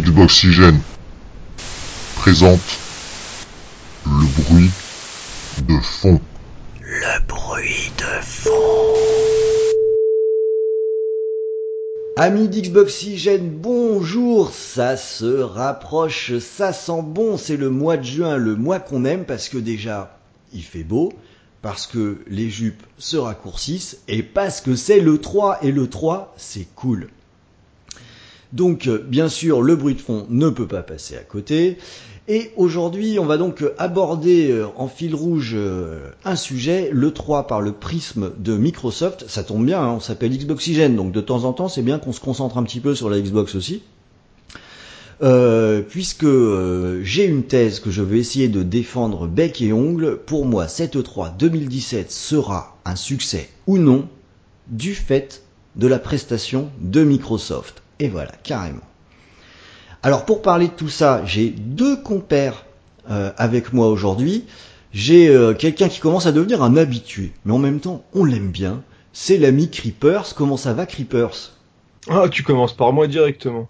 Xboxygène présente le bruit de fond. Le bruit de fond. Amis d'Xboxygène, bonjour, ça se rapproche, ça sent bon, c'est le mois de juin, le mois qu'on aime parce que déjà il fait beau, parce que les jupes se raccourcissent et parce que c'est le 3 et le 3 c'est cool. Donc euh, bien sûr le bruit de fond ne peut pas passer à côté et aujourd'hui on va donc aborder euh, en fil rouge euh, un sujet, le 3 par le prisme de Microsoft, ça tombe bien, hein, on s'appelle Xboxygène donc de temps en temps c'est bien qu'on se concentre un petit peu sur la Xbox aussi. Puisque j'ai une thèse que je vais essayer de défendre bec et ongle, pour moi cette E3 2017 sera un succès ou non du fait de la prestation de Microsoft. Et voilà, carrément. Alors pour parler de tout ça, j'ai deux compères euh, avec moi aujourd'hui. J'ai euh, quelqu'un qui commence à devenir un habitué, mais en même temps on l'aime bien. C'est l'ami Creepers. Comment ça va Creepers? Ah, tu commences par moi directement.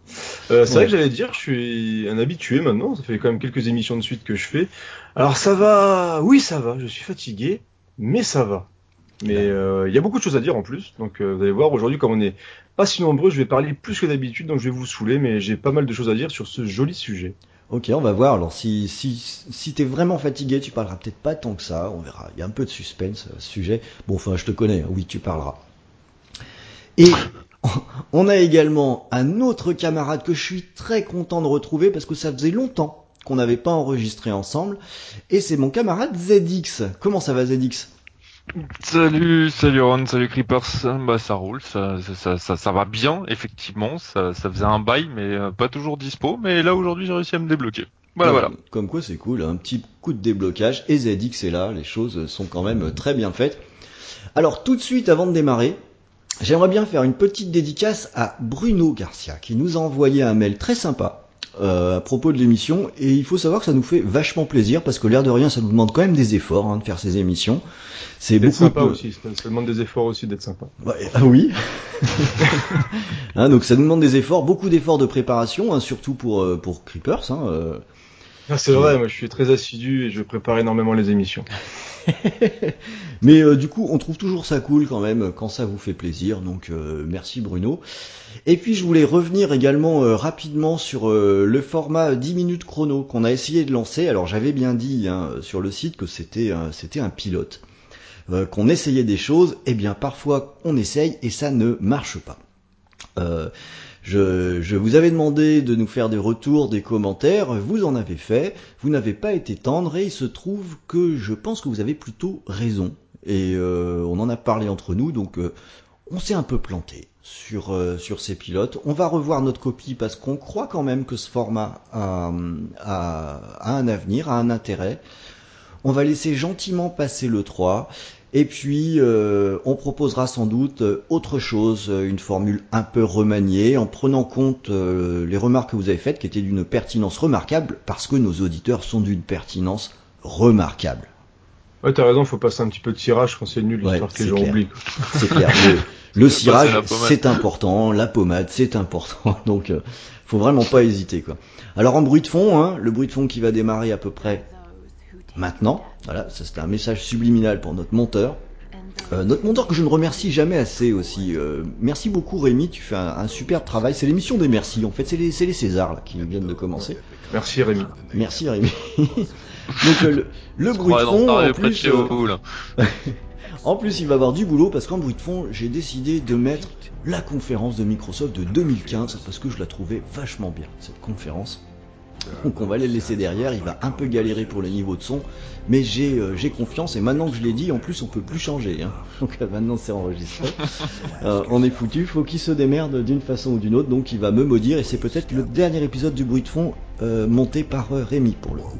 Euh, c'est Ouais. vrai que j'allais dire, je suis un habitué maintenant. Ça fait quand même quelques émissions de suite que je fais. Alors ça va, oui ça va. Je suis fatigué, mais ça va. Mais euh, il y a beaucoup de choses à dire en plus. Donc euh, vous allez voir aujourd'hui, comme on est pas si nombreux, je vais parler plus que d'habitude. Donc je vais vous saouler, mais j'ai pas mal de choses à dire sur ce joli sujet. Ok, on va voir. Alors si si si t'es vraiment fatigué, tu parleras peut-être pas tant que ça. On verra. Il y a un peu de suspense à ce sujet. Bon, enfin, je te connais. Oui, tu parleras. Et on a également un autre camarade que je suis très content de retrouver parce que ça faisait longtemps qu'on n'avait pas enregistré ensemble. Et c'est mon camarade ZX. Comment ça va ZX Salut, salut Ron, salut Creepers. Bah ça roule, ça, ça, ça, va bien, effectivement. Ça, ça faisait un bail, mais euh, pas toujours dispo. Mais là aujourd'hui j'ai réussi à me débloquer. Voilà, Comme- voilà. Comme quoi c'est cool, un petit coup de déblocage. Et ZX est là, les choses sont quand même très bien faites. Alors tout de suite avant de démarrer, j'aimerais bien faire une petite dédicace à Bruno Garcia qui nous a envoyé un mail très sympa euh, à propos de l'émission. Et il faut savoir que ça nous fait vachement plaisir parce que l'air de rien ça nous demande quand même des efforts hein, de faire ces émissions. C'est beaucoup sympa de- aussi. Ça, demande des efforts aussi d'être sympa. Ah oui. Hein, donc ça nous demande des efforts, beaucoup d'efforts de préparation, hein, surtout pour euh, pour Creepers. Hein, euh, Ah, c'est vrai, moi je suis très assidu et je prépare énormément les émissions. Mais euh, du coup, on trouve toujours ça cool quand même quand ça vous fait plaisir. Donc euh, merci Bruno. Et puis je voulais revenir également euh, rapidement sur euh, le format 10 minutes chrono qu'on a essayé de lancer. Alors j'avais bien dit hein, sur le site que c'était un- c'était un pilote, euh, qu'on essayait des choses. Et bien parfois on essaye et ça ne marche pas. Euh, je, vous avais demandé de nous faire des retours, des commentaires, vous en avez fait, vous n'avez pas été tendre et il se trouve que je pense que vous avez plutôt raison. Et euh, on en a parlé entre nous, donc euh, on s'est un peu planté sur, euh, sur ces pilotes. On va revoir notre copie parce qu'on croit quand même que ce format a, a, a un avenir, a un intérêt. On va laisser gentiment passer le 3. Et puis, euh, on proposera sans doute euh, autre chose, euh, une formule un peu remaniée, en prenant compte euh, les remarques que vous avez faites, qui étaient d'une pertinence remarquable, parce que nos auditeurs sont d'une pertinence remarquable. Ouais, t'as raison, faut passer un petit peu de tirage quand c'est nul, Ouais, histoire que les gens clair. oublient. quoi. C'est clair. Le, le cirage, c'est important. La pommade, c'est important. Donc, euh, faut vraiment pas hésiter, quoi. Alors, en bruit de fond, hein, le bruit de fond qui va démarrer à peu près maintenant. Voilà, ça c'était un message subliminal pour notre monteur. Euh, notre monteur que je ne remercie jamais assez aussi. Euh, merci beaucoup Rémi, tu fais un, un superbe travail. C'est l'émission des merci. En fait, c'est les, les Césars là, qui viennent de commencer. Merci Rémi. Merci Rémi. Donc euh, le, le bruit de fond, en plus, chez euh, vous, là. en plus, il va avoir du boulot parce qu'en bruit de fond, j'ai décidé de mettre la conférence de Microsoft de 2015 parce que je la trouvais vachement bien, cette conférence. Donc on va les laisser derrière, il va un peu galérer pour le niveau de son, mais j'ai euh, j'ai confiance et maintenant que je l'ai dit, en plus on peut plus changer. Hein. Donc euh, maintenant c'est enregistré. Euh, on est foutu, faut qu'il se démerde d'une façon ou d'une autre, donc il va me maudire et c'est peut-être le dernier épisode du bruit de fond euh, monté par euh, Rémi pour le coup.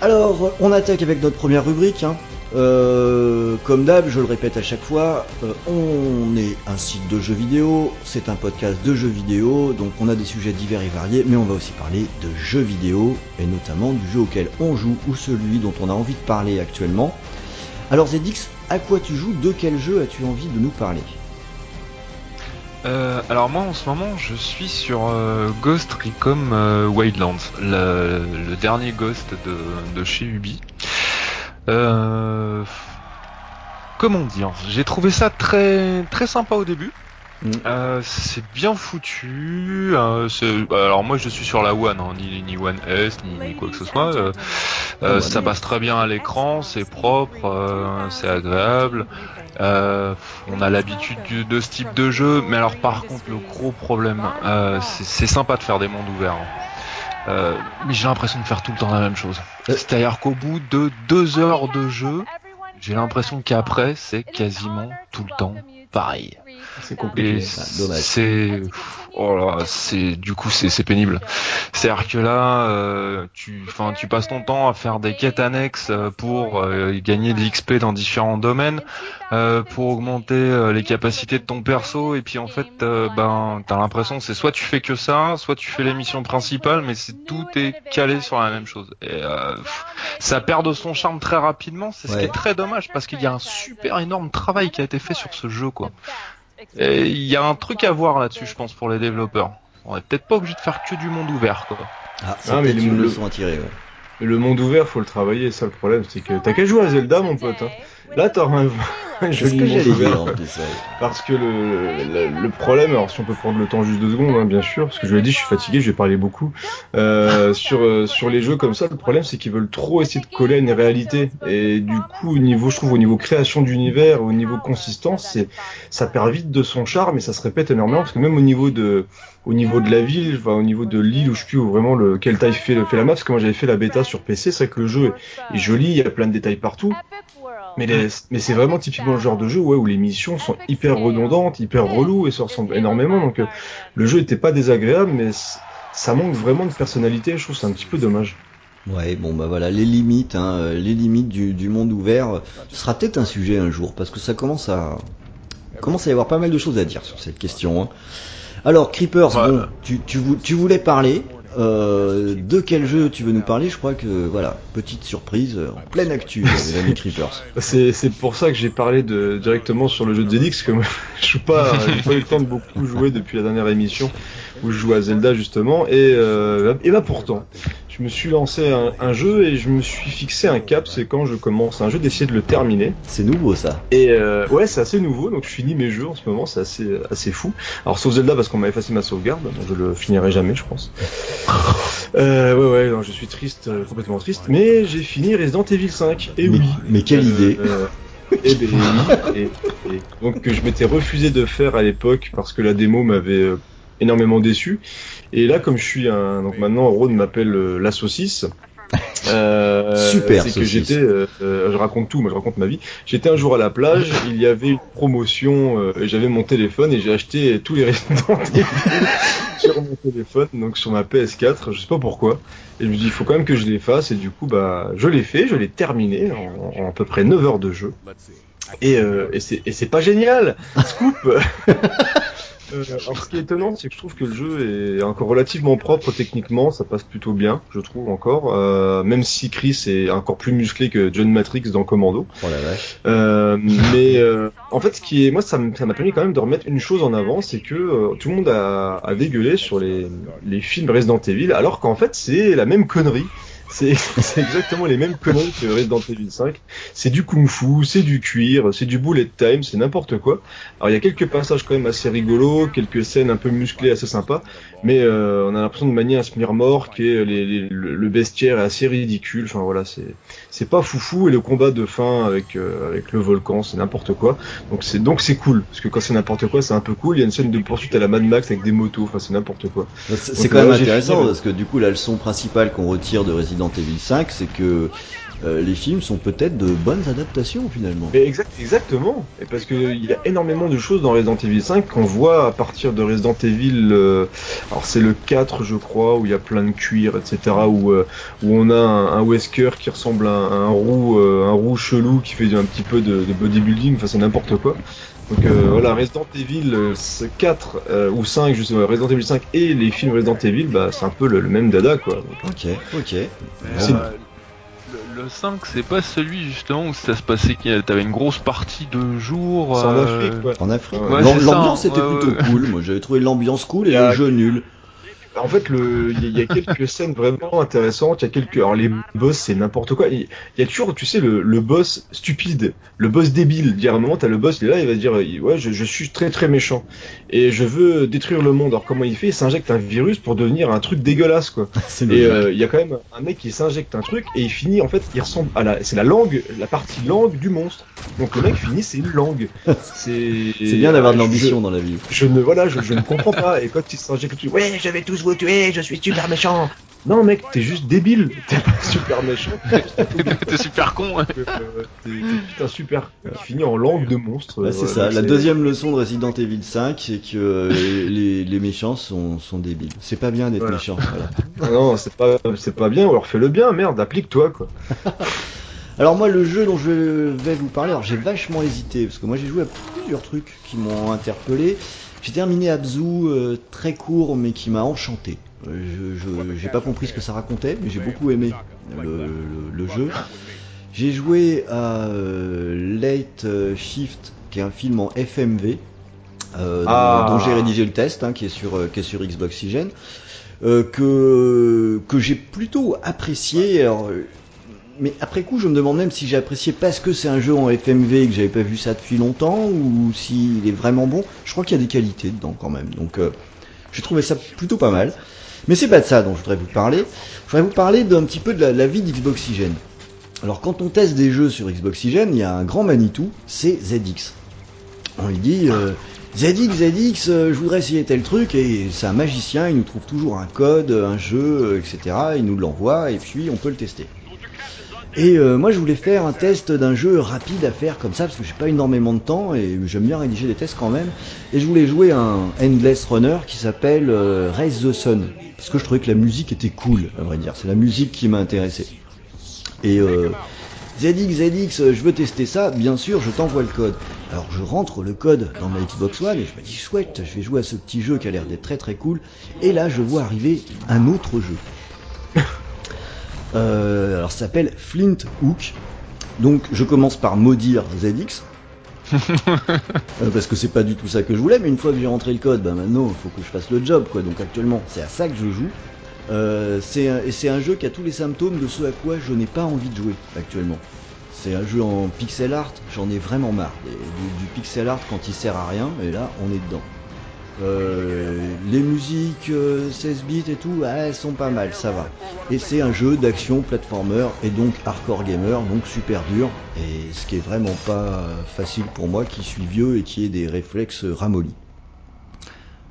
Alors, on attaque avec notre première rubrique. hein. Euh, comme d'hab, je le répète à chaque fois, euh, on est un site de jeux vidéo, c'est un podcast de jeux vidéo, donc on a des sujets divers et variés, mais on va aussi parler de jeux vidéo, et notamment du jeu auquel on joue ou celui dont on a envie de parler actuellement. Alors Zedix, à quoi tu joues? De quel jeu as-tu envie de nous parler? Euh, alors moi en ce moment je suis sur Ghost Recon euh, Wildlands, le, dernier Ghost de chez Ubi. Euh, comment dire J'ai trouvé ça très très sympa au début. Mm. Euh, c'est bien foutu. euh, bah, alors moi je suis sur la One, hein, ni, ni One S ni, ni quoi que ce soit. euh, ça passe très bien à l'écran, c'est propre, euh, c'est agréable. Euh, on a l'habitude de ce type de jeu, mais alors par contre le gros problème, euh, c'est c'est sympa de faire des mondes ouverts. hein. Euh, mais j'ai l'impression de faire tout le temps la même chose. C'est-à-dire qu'au bout de deux heures de jeu, j'ai l'impression qu'après c'est quasiment tout le temps pareil. C'est Et compliqué. Ah, dommage. c'est oh là, c'est du coup c'est c'est pénible. C'est-à-dire que là, euh, tu, enfin, tu passes ton temps à faire des quêtes annexes euh, pour euh, gagner de l'XP dans différents domaines, euh, pour augmenter euh, les capacités de ton perso, et puis en fait, euh, ben, t'as l'impression que c'est soit tu fais que ça, soit tu fais les missions principales, mais c'est tout est calé sur la même chose. Et euh, pff, ça perd de son charme très rapidement. C'est ce qui est très dommage parce qu'il y a un super énorme travail qui a été fait sur ce jeu, quoi. Et il y a un truc à voir là-dessus, je pense, pour les développeurs. On est peut-être pas obligé de faire que du monde ouvert, quoi. Ah, Ah, mais peut-être le- une le- leçon à tirer. ouais. Mais le monde ouvert, faut le travailler. Ça, le problème, c'est que t'as qu'à jouer à Zelda, mon pote. hein. Là, t'auras un, un joli que dire en plus. ouais. Parce que le, le, le problème, alors si on peut prendre le temps juste deux secondes, hein, bien sûr, parce que je l'ai dit, je suis fatigué, je vais parler beaucoup. Euh, sur euh, sur les jeux comme ça, le problème c'est qu'ils veulent trop essayer de coller à une réalité. Et du coup, au niveau, je trouve, au niveau création d'univers, au niveau consistance, c'est ça perd vite de son charme et ça se répète énormément. Parce que même au niveau de au niveau de la ville, enfin, au niveau de l'île où je suis, où vraiment le quel taille fait, fait la map, parce que moi j'avais fait la bêta sur PC, c'est vrai que le jeu est joli, il y a plein de détails partout. Mais, les- mais c'est vraiment typiquement le genre de jeu ouais, où les missions sont hyper redondantes, hyper reloues et se ressemblent énormément. Donc euh, le jeu était pas désagréable, mais ça manque vraiment de personnalité. Je trouve c'est un petit peu dommage. Ouais, bon bah voilà, les limites, hein, euh, les limites du, du monde ouvert, euh, ce sera peut-être un sujet un jour, parce que ça commence à commence à y avoir pas mal de choses à dire sur cette question. hein. Alors Creepers, Ouais. bon, tu, tu, tu voulais parler euh, de quel jeu tu veux nous parler? Je crois que voilà, petite surprise en pleine actu, les amis Creepers. C'est pour ça que j'ai parlé de, directement sur le jeu de Zelix, comme je suis pas, pas eu le temps de beaucoup jouer depuis la dernière émission où je jouais à Zelda justement. Et, euh, et bah pourtant, je me suis lancé un, un jeu et je me suis fixé un cap, c'est quand je commence un jeu d'essayer de le terminer. C'est nouveau ça. Et euh, ouais, c'est assez nouveau, donc je finis mes jeux en ce moment, c'est assez assez fou. Alors sauf Zelda parce qu'on m'a effacé ma sauvegarde, donc je le finirai jamais, je pense. Euh, ouais ouais, non, je suis triste, euh, complètement triste, mais j'ai fini Resident Evil 5. Et Mais- oui. mais quelle idée. euh, et, ben, et, et donc que je m'étais refusé de faire à l'époque parce que la démo m'avait euh, énormément déçu. Et là, comme je suis un, donc maintenant Rod m'appelle euh, la saucisse. Euh, Super c'est que j'étais, euh, euh, je raconte tout, moi je raconte ma vie. J'étais un jour à la plage, il y avait une promotion, euh, et j'avais mon téléphone et j'ai acheté tous les Resident Evil sur mon téléphone, donc sur ma PS4, je sais pas pourquoi. Et je me dis, il faut quand même que je les fasse, et du coup, bah, je l'ai fait, je l'ai terminé en, en à peu près 9 heures de jeu. Et, euh, et c'est et c'est pas génial Scoop Euh, alors ce qui est étonnant, c'est que je trouve que le jeu est encore relativement propre techniquement, ça passe plutôt bien, je trouve encore. Euh, même si Chris est encore plus musclé que John Matrix dans Commando. Oh vache. Euh, mais euh, en fait, ce qui est, moi, ça m'a permis quand même de remettre une chose en avant, c'est que euh, tout le monde a, a dégueulé sur les, les films Resident Evil, alors qu'en fait, c'est la même connerie. C'est exactement les mêmes conneries que Resident Evil 5. C'est du kung-fu, c'est du cuir, c'est du bullet time, c'est n'importe quoi. Alors il y a quelques passages quand même assez rigolos, quelques scènes un peu musclées, assez sympas, mais euh, on a l'impression de manier un smearmork et les, les- le, le bestiaire est assez ridicule. Enfin voilà, c'est c'est pas foufou et le combat de fin avec euh, avec le volcan, c'est n'importe quoi. Donc c'est donc c'est cool parce que quand c'est n'importe quoi, c'est un peu cool. Il y a une scène de poursuite à la Mad Max avec des motos, enfin c'est n'importe quoi. C'est quand même là, intéressant fini, parce que du coup la leçon principale qu'on retire de Resident Evil 5, c'est que euh, les films sont peut-être de bonnes adaptations finalement. Mais exact, exactement. Et parce que il y a énormément de choses dans Resident Evil 5 qu'on voit à partir de Resident Evil. euh, alors c'est le 4 je crois où il y a plein de cuir, etc. Où euh, où on a un, un Wesker qui ressemble à un, un roux euh, un roux chelou qui fait un petit peu de, de bodybuilding. Enfin c'est n'importe quoi. Donc euh, voilà Resident Evil euh, 4 euh, ou 5 je sais pas, Resident Evil 5 et les films Resident Evil bah c'est un peu le, le même dada quoi. Donc, Ok, ok. Euh, le, le 5, c'est pas celui justement où ça se passait, qu'il y a- t'avais une grosse partie de jour. C'est en euh, Afrique, ouais. En Afrique. Ouais, L'ambiance était Ouais, plutôt ouais. cool. Moi, j'avais trouvé l'ambiance cool et le jeu nul. En fait, le, il y, a- quelques scènes vraiment intéressantes. Il y a quelques, alors les boss, c'est n'importe quoi. Il y a toujours, tu sais, le, le boss stupide, le boss débile. Dire à un moment, t'as le boss, il est là, il va dire, ouais, je, je suis très très méchant et je veux détruire le monde. Alors comment il fait? Il s'injecte un virus pour devenir un truc dégueulasse, quoi. Et euh, il y a quand même un mec qui s'injecte un truc et il finit en fait, il ressemble à la, c'est la langue, la partie langue du monstre. Donc le mec finit, c'est une langue. C'est. Bien d'avoir de l'ambition dans la vie. je ne voilà, je, je ne comprends pas. Et quand il s'injecte, tu ouais, je vais tous vous tuer, je suis super méchant. Non mec, t'es juste débile. T'es pas super méchant. T'es super con. hein. T'es putain super. Tu finis en langue de monstre. Ouais, c'est Euh, ça. La deuxième leçon de Resident Evil 5, c'est que euh, les, les méchants sont, sont débiles. C'est pas bien d'être Voilà. méchant. voilà. Non, c'est pas, c'est pas bien. Alors fais le bien, merde, applique-toi quoi. Alors moi, le jeu dont je vais vous parler, alors j'ai vachement hésité parce que moi j'ai joué à plusieurs trucs qui m'ont interpellé. J'ai terminé Abzu euh, très court, mais qui m'a enchanté. Euh, Je j'ai pas compris ce que ça racontait, mais j'ai beaucoup aimé le, le- le jeu. J'ai joué à euh, Late euh, Shift, qui est un film en FMV, euh, dont- Ah. dont, j'ai rédigé le test, hein, qui est sur qui est sur Xbox Oxygen, euh, que que j'ai plutôt apprécié. Alors, mais après coup, je me demande même si j'ai apprécié parce que c'est un jeu en FMV et que j'avais pas vu ça depuis longtemps ou s'il est vraiment bon. Je crois qu'il y a des qualités dedans quand même. Donc, euh, j'ai trouvé ça plutôt pas mal. Mais c'est pas de ça dont je voudrais vous parler. Je voudrais vous parler d'un petit peu de la, vie d'Xboxygen. Alors, quand on teste des jeux sur Xboxygen, il y a un grand Manitou, c'est ZX. On lui dit euh, ZX, ZX, euh, je voudrais essayer tel truc, et c'est un magicien, il nous trouve toujours un code, un jeu, etc. Il nous l'envoie, et puis on peut le tester. Et euh, moi je voulais faire un test d'un jeu rapide à faire comme ça parce que j'ai pas énormément de temps et j'aime bien rédiger des tests quand même. Et je voulais jouer un Endless Runner qui s'appelle euh, Raise the Sun parce que je trouvais que la musique était cool à vrai dire. C'est la musique qui m'a intéressé. Et euh, ZX je veux tester ça, bien sûr, je t'envoie le code. Alors je rentre le code dans ma Xbox One et je me dis chouette, je vais jouer à ce petit jeu qui a l'air d'être très très cool. Et là je vois arriver un autre jeu. Euh, alors ça s'appelle Flint Hook. Donc je commence par maudire ZX. Euh, parce que c'est pas du tout ça que je voulais, mais une fois que j'ai rentré le code, bah maintenant il faut que je fasse le job quoi. Donc actuellement c'est à ça que je joue. Euh, c'est un, un jeu qui a tous les symptômes de ce à quoi je n'ai pas envie de jouer actuellement. C'est un jeu en pixel art, j'en ai vraiment marre. Du pixel art quand il sert à rien, et là on est dedans. Euh, les musiques euh, 16 bits et tout, ah, elles sont pas mal, ça va. Et c'est un jeu d'action platformer et donc hardcore gamer, donc super dur. Et ce qui est vraiment pas facile pour moi qui suis vieux et qui ai des réflexes ramollis.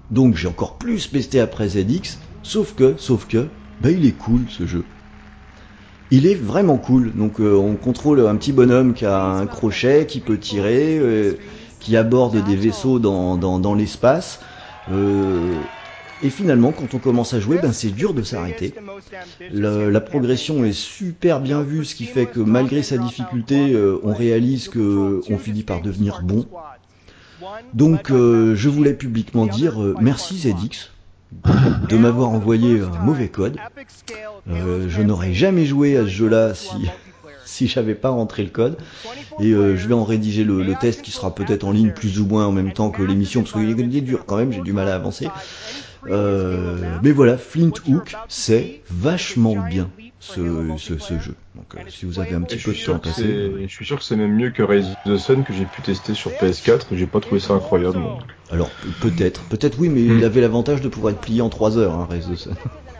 Donc j'ai encore plus pesté après ZX, sauf que, sauf que, bah il est cool ce jeu. Il est vraiment cool. Donc euh, on contrôle un petit bonhomme qui a un crochet, qui peut tirer, euh, qui aborde des vaisseaux dans l'espace. Euh, et finalement, quand on commence à jouer, ben c'est dur de s'arrêter. La progression est super bien vue, ce qui fait que malgré sa difficulté, euh, on réalise que on finit par devenir bon. Donc euh, je voulais publiquement dire merci ZX de m'avoir envoyé un mauvais code. Je n'aurais jamais joué à ce jeu-là si, si j'avais pas rentré le code. Et euh, je vais en rédiger le, le test qui sera peut-être en ligne plus ou moins en même temps que l'émission parce qu'il est- dur quand même, j'ai du mal à avancer. Euh, mais voilà, Flint Hook, c'est vachement bien ce, ce, ce jeu. Donc euh, si vous avez un Et petit peu de temps passé. c'est, je suis sûr que c'est même mieux que Rise the Sun que j'ai pu tester sur PS4 et j'ai pas trouvé ça incroyable. Alors pe- peut-être, peut-être oui, mais Hmm. il avait l'avantage de pouvoir être plié en 3 heures, hein, Rise of Sun.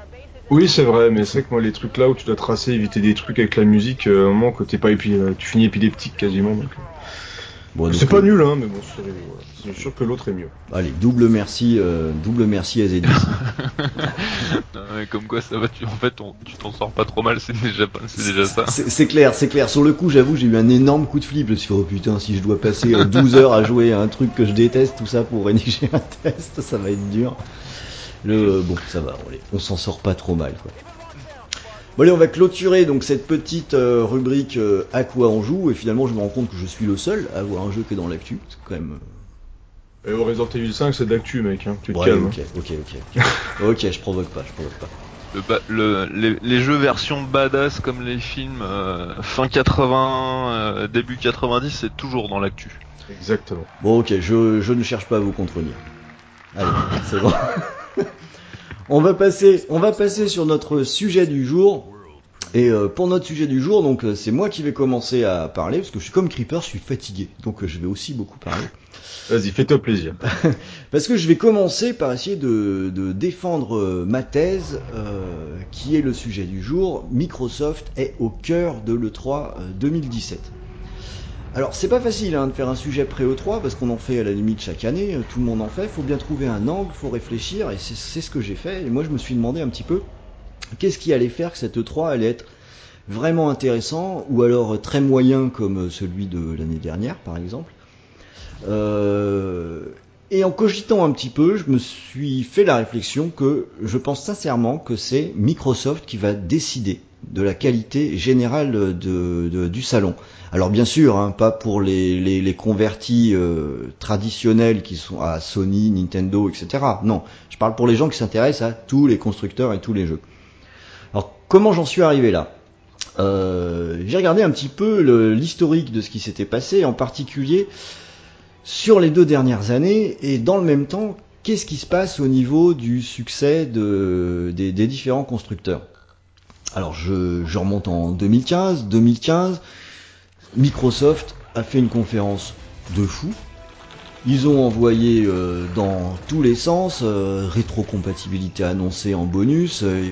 Oui, c'est vrai, mais c'est vrai que moi, les trucs là où tu dois tracer, éviter des trucs avec la musique, euh, à un moment que t'es pas épi... euh, tu finis épileptique quasiment. Donc... euh. Bon, c'est pas euh, nul, hein, mais bon, c'est, voilà. sûr que l'autre est mieux. Allez, double merci, euh, double merci à ZX. Non, mais comme quoi ça va, tu, en fait, on- tu t'en sors pas trop mal, c'est déjà, pas- c'est déjà ça. C'est clair, c'est clair. Sur le coup, j'avoue, j'ai eu un énorme coup de flip. Je me suis dit, oh putain, si je dois passer euh, 12 heures à jouer à un truc que je déteste, tout ça pour rédiger un test, ça va être dur. Le, bon, ça va, on s'en sort pas trop mal, quoi. Bon allez, on va clôturer donc cette petite euh, rubrique euh, à quoi on joue et finalement je me rends compte que je suis le seul à avoir un jeu qui est dans l'actu. C'est quand même, euh, Et au Resident Evil 5, c'est de l'actu, mec. Hein. Tu te Ouais, calmes. ok, ok, ok. Ok, Ok, je provoque pas, je provoque pas. Le ba- le- les, les jeux version badass comme les films euh, fin 80, euh, début 90, c'est toujours dans l'actu. Exactement. Bon, ok, je, je ne cherche pas à vous contredire. Allez, c'est bon. on va passer, on va passer sur notre sujet du jour. Et euh, pour notre sujet du jour, donc euh, c'est moi qui vais commencer à parler parce que je suis comme Creeper, je suis fatigué, donc euh, je vais aussi beaucoup parler. Vas-y, fais-toi plaisir. Parce que je vais commencer par essayer de, de défendre ma thèse, qui est le sujet du jour. Microsoft est au cœur de l'E3 euh, 2017. Alors c'est pas facile hein, de faire un sujet pré-E3 parce qu'on en fait à la limite chaque année, euh, tout le monde en fait, faut bien trouver un angle, faut réfléchir et c'est ce que j'ai fait. Et moi je me suis demandé un petit peu qu'est-ce qui allait faire que cette E3 allait être vraiment intéressant ou alors euh, très moyen comme euh, celui de l'année dernière par exemple. Euh, et en cogitant un petit peu, je me suis fait la réflexion que je pense sincèrement que c'est Microsoft qui va décider de la qualité générale du salon. Alors bien sûr, hein, pas pour les, convertis euh, traditionnels qui sont à Sony, Nintendo, etc. Non, je parle pour les gens qui s'intéressent à tous les constructeurs et tous les jeux. Alors comment j'en suis arrivé là? Euh, J'ai regardé un petit peu l'historique de ce qui s'était passé, en particulier sur les deux dernières années et dans le même temps, qu'est-ce qui se passe au niveau du succès de, des, différents constructeurs? Alors je, remonte en 2015. 2015, Microsoft a fait une conférence de fou. Ils ont envoyé euh, dans tous les sens, euh, rétrocompatibilité annoncée en bonus. euh,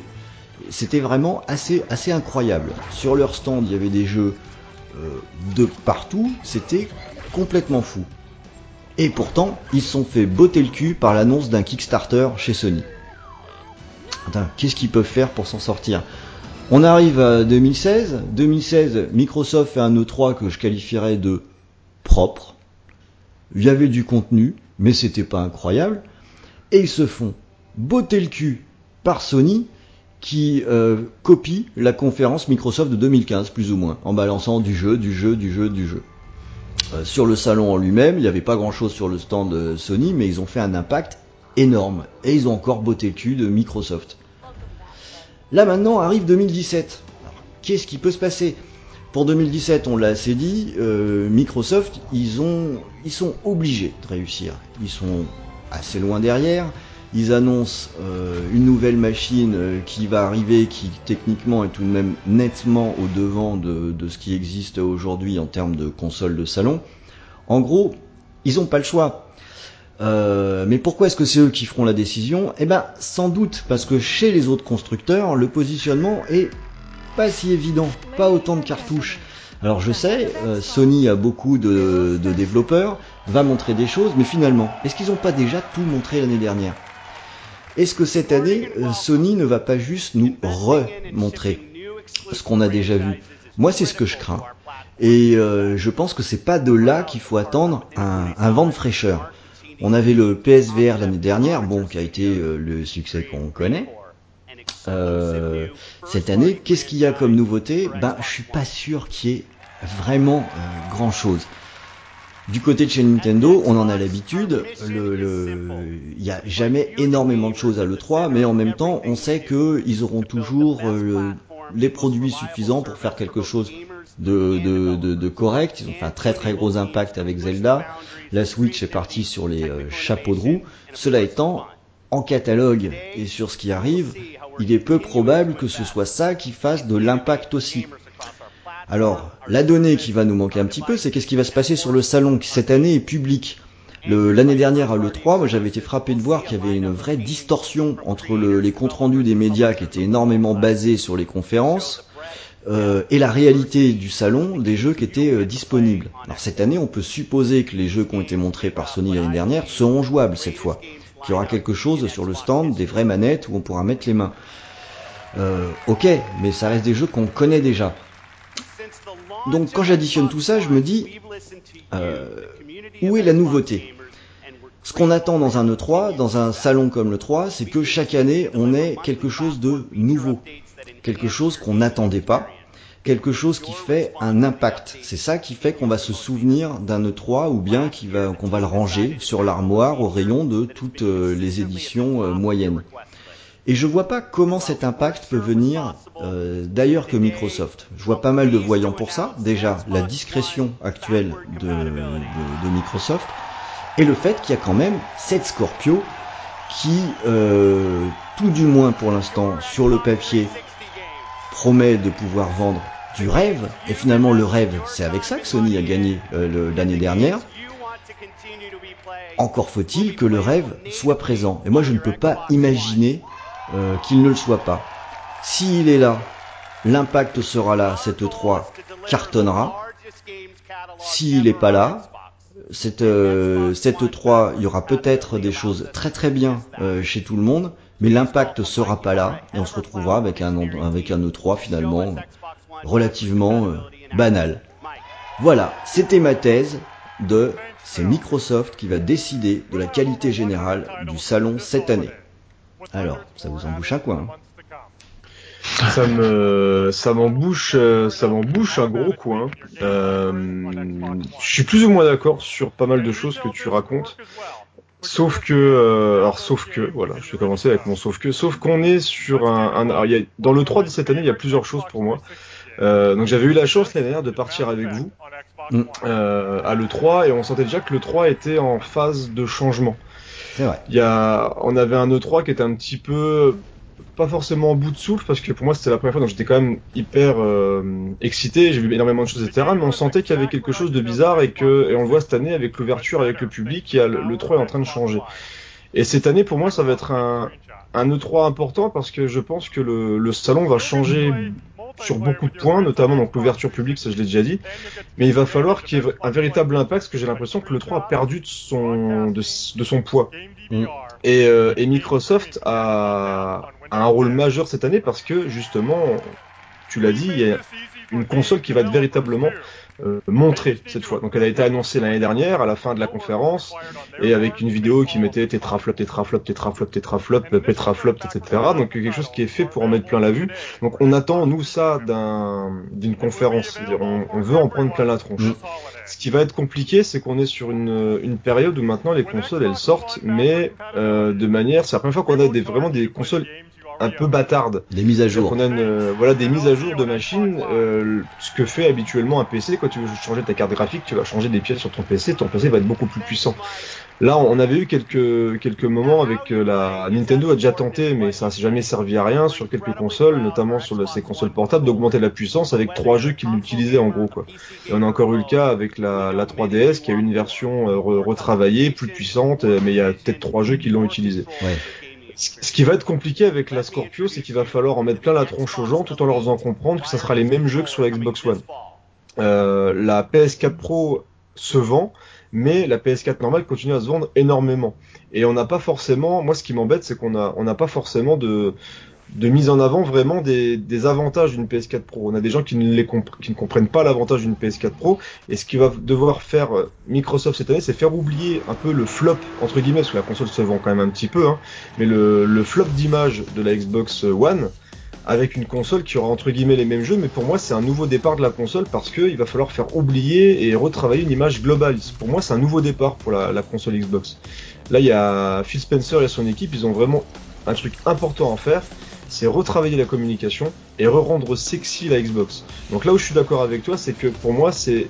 C'était vraiment assez, assez incroyable. Sur leur stand, il y avait des jeux de partout. C'était complètement fou. Et pourtant, ils sont fait botter le cul par l'annonce d'un Kickstarter chez Sony. Qu'est-ce qu'ils peuvent faire pour s'en sortir? On arrive à 2016. 2016, Microsoft fait un E3 que je qualifierais de propre. Il y avait du contenu, mais c'était pas incroyable. Et ils se font botter le cul par Sony qui euh, copie la conférence Microsoft de 2015, plus ou moins, en balançant du jeu, du jeu, du jeu, du jeu. Euh, sur le salon en lui-même, il n'y avait pas grand-chose sur le stand de Sony, mais ils ont fait un impact énorme. Et ils ont encore botté le cul de Microsoft. Là maintenant arrive 2017. Alors, Qu'est-ce qui peut se passer? Pour 2017, on l'a assez dit, euh, Microsoft, ils sont obligés de réussir. Ils sont assez loin derrière. Ils annoncent euh, une nouvelle machine euh, qui va arriver, qui techniquement est tout de même nettement au devant de, de ce qui existe aujourd'hui en termes de consoles de salon. En gros, ils n'ont pas le choix. Euh, mais pourquoi est-ce que c'est eux qui feront la décision? Eh ben, sans doute parce que chez les autres constructeurs, le positionnement est pas si évident, pas autant de cartouches. Alors je sais, euh, Sony a beaucoup de, de développeurs, va montrer des choses, mais finalement, est-ce qu'ils n'ont pas déjà tout montré l'année dernière? Est-ce que cette année, Sony ne va pas juste nous remontrer ce qu'on a déjà vu? Moi, c'est ce que je crains. Et euh, je pense que c'est pas de là qu'il faut attendre un, vent de fraîcheur. On avait le PSVR l'année dernière, bon, qui a été euh, le succès qu'on connaît. Euh, cette année, qu'est-ce qu'il y a comme nouveauté? Ben, je suis pas sûr qu'il y ait vraiment grand chose. Du côté de chez Nintendo, on en a l'habitude. Il n'y a jamais énormément de choses à l'E3, mais en même temps, on sait qu'ils auront toujours euh, le- les produits suffisants pour faire quelque chose de correct. Ils ont fait un très très gros impact avec Zelda. La Switch est partie sur les euh, chapeaux de roue. Cela étant, en catalogue et sur ce qui arrive, il est peu probable que ce soit ça qui fasse de l'impact aussi. Alors, la donnée qui va nous manquer un petit peu, c'est qu'est-ce qui va se passer sur le salon qui cette année est public. L'année dernière à l'E3, moi j'avais été frappé de voir qu'il y avait une vraie distorsion entre le- les comptes rendus des médias qui étaient énormément basés sur les conférences euh, et la réalité du salon des jeux qui étaient euh, disponibles. Alors cette année, on peut supposer que les jeux qui ont été montrés par Sony l'année dernière seront jouables cette fois. Qu'il y aura quelque chose sur le stand, des vraies manettes où on pourra mettre les mains. Euh, ok, mais ça reste des jeux qu'on connaît déjà. Donc quand j'additionne tout ça, je me dis, euh, où est la nouveauté? Ce qu'on attend dans un E3, dans un salon comme le 3, c'est que chaque année, on ait quelque chose de nouveau, quelque chose qu'on n'attendait pas. quelque chose qui fait un impact. C'est ça qui fait qu'on va se souvenir d'un E3 ou bien qu'on va, le ranger sur l'armoire au rayon de toutes euh, les éditions euh, moyennes. Et je vois pas comment cet impact peut venir euh, d'ailleurs que Microsoft. Je vois pas mal de voyants pour ça. Déjà, la discrétion actuelle de, de, Microsoft et le fait qu'il y a quand même cette Scorpio qui, tout du moins pour l'instant, sur le papier, promet de pouvoir vendre du rêve. Et finalement, le rêve, c'est avec ça que Sony a gagné euh, l'année dernière. Encore faut-il que le rêve soit présent. Et moi, je ne peux pas imaginer euh, qu'il ne le soit pas. S'il est là, l'impact sera là, cette 3 cartonnera. S'il n'est pas là, cette, euh, cette 3, il y aura peut-être des choses très très bien chez tout le monde, mais l'impact sera pas là et on se retrouvera avec un, avec un E3 finalement relativement euh, banal. Voilà, c'était ma thèse de c'est Microsoft qui va décider de la qualité générale du salon cette année. Alors, ça vous embouche un coin. Hein ça me ça m'embouche ça m'embouche un gros coin. Euh, je suis plus ou moins d'accord sur pas mal de choses que tu racontes. Sauf que, euh, alors sauf que, voilà, je vais commencer avec mon sauf que, sauf qu'on est sur un, un alors, y a, dans le 3 de cette année, il y a plusieurs choses pour moi. Euh, donc j'avais eu la chance l'année dernière de partir avec vous mm. euh, à le 3 et on sentait déjà que le 3 était en phase de changement. Il y a, on avait un E3 qui était un petit peu pas forcément en bout de souffle parce que pour moi c'était la première fois donc j'étais quand même hyper euh, excité j'ai vu énormément de choses etc mais on sentait qu'il y avait quelque chose de bizarre et que et on le voit cette année avec l'ouverture avec le public il y a le, 3 est en train de changer. Et cette année pour moi ça va être un, un E3 important parce que je pense que le, le salon va changer sur beaucoup de points, notamment donc l'ouverture publique, ça je l'ai déjà dit. Mais il va falloir qu'il y ait un véritable impact, parce que j'ai l'impression que le 3 a perdu de son, de, son poids. Mm. Et, euh, et, Microsoft a, a, un rôle majeur cette année parce que justement, tu l'as dit, il y a une console qui va être véritablement montrée cette fois. Donc elle a été annoncée l'année dernière à la fin de la conférence et avec une vidéo qui mettait tétraflop, tétraflop, tétraflop, tétraflop, pétraflop, etc. Donc quelque chose qui est fait pour en mettre plein la vue. Donc on attend nous ça d'un d'une conférence. On, on, veut en prendre plein la tronche. Mm. Ce qui va être compliqué, c'est qu'on est sur une, une période où maintenant les consoles elles sortent, mais euh, de manière, c'est la première fois qu'on a des, vraiment des consoles un peu bâtarde. Des mises à jour. On a euh, voilà des mises à jour de machines, euh, ce que fait habituellement un PC quand tu veux changer ta carte graphique, tu vas changer des pièces sur ton PC, ton PC va être beaucoup plus puissant. Là, on avait eu quelques quelques moments avec euh, la Nintendo a déjà tenté, mais ça n'a jamais servi à rien sur quelques consoles, notamment sur ces consoles portables, d'augmenter la puissance avec trois jeux qui l'utilisaient en gros quoi. Et on a encore eu le cas avec la, la 3DS qui a eu une version retravaillée, plus puissante, mais il y a peut-être trois jeux qui l'ont utilisé. Ouais. Ce qui va être compliqué avec la Scorpio, c'est qu'il va falloir en mettre plein la tronche aux gens tout en leur faisant comprendre que ça sera les mêmes jeux que sur Xbox One. Euh, la PS4 Pro se vend, mais la PS4 normale continue à se vendre énormément. Et on n'a pas forcément, moi ce qui m'embête, c'est qu'on a, on n'a pas forcément de, de mise en avant vraiment des, des avantages d'une PS4 Pro. On a des gens qui ne, les qui ne comprennent pas l'avantage d'une PS4 Pro, et ce qu'il va devoir faire euh, Microsoft cette année, c'est faire oublier un peu le flop, entre guillemets, parce que la console se vend quand même un petit peu, hein, mais le, le flop d'image de la Xbox One, avec une console qui aura entre guillemets les mêmes jeux, mais pour moi c'est un nouveau départ de la console parce qu'il va falloir faire oublier et retravailler une image globale. Pour moi c'est un nouveau départ pour la, la console Xbox. Là il y a Phil Spencer et son équipe, ils ont vraiment un truc important à faire, c'est retravailler la communication et re-rendre sexy la Xbox. Donc là où je suis d'accord avec toi, c'est que pour moi, c'est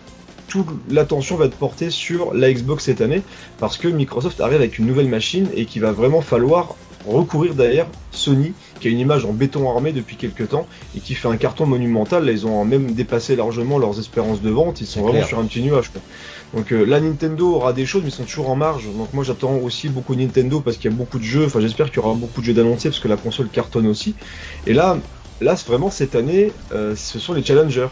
toute l'attention va être portée sur la Xbox cette année parce que Microsoft arrive avec une nouvelle machine et qu'il va vraiment falloir recourir derrière Sony qui a une image en béton armé depuis quelques temps et qui fait un carton monumental. Là, ils ont même dépassé largement leurs espérances de vente. Ils sont vraiment sur un petit nuage. Quoi. Donc euh, la Nintendo aura des choses, mais ils sont toujours en marge. Donc moi j'attends aussi beaucoup Nintendo parce qu'il y a beaucoup de jeux. Enfin j'espère qu'il y aura beaucoup de jeux d'annoncer parce que la console cartonne aussi. Et là, là vraiment cette année, euh, ce sont les challengers.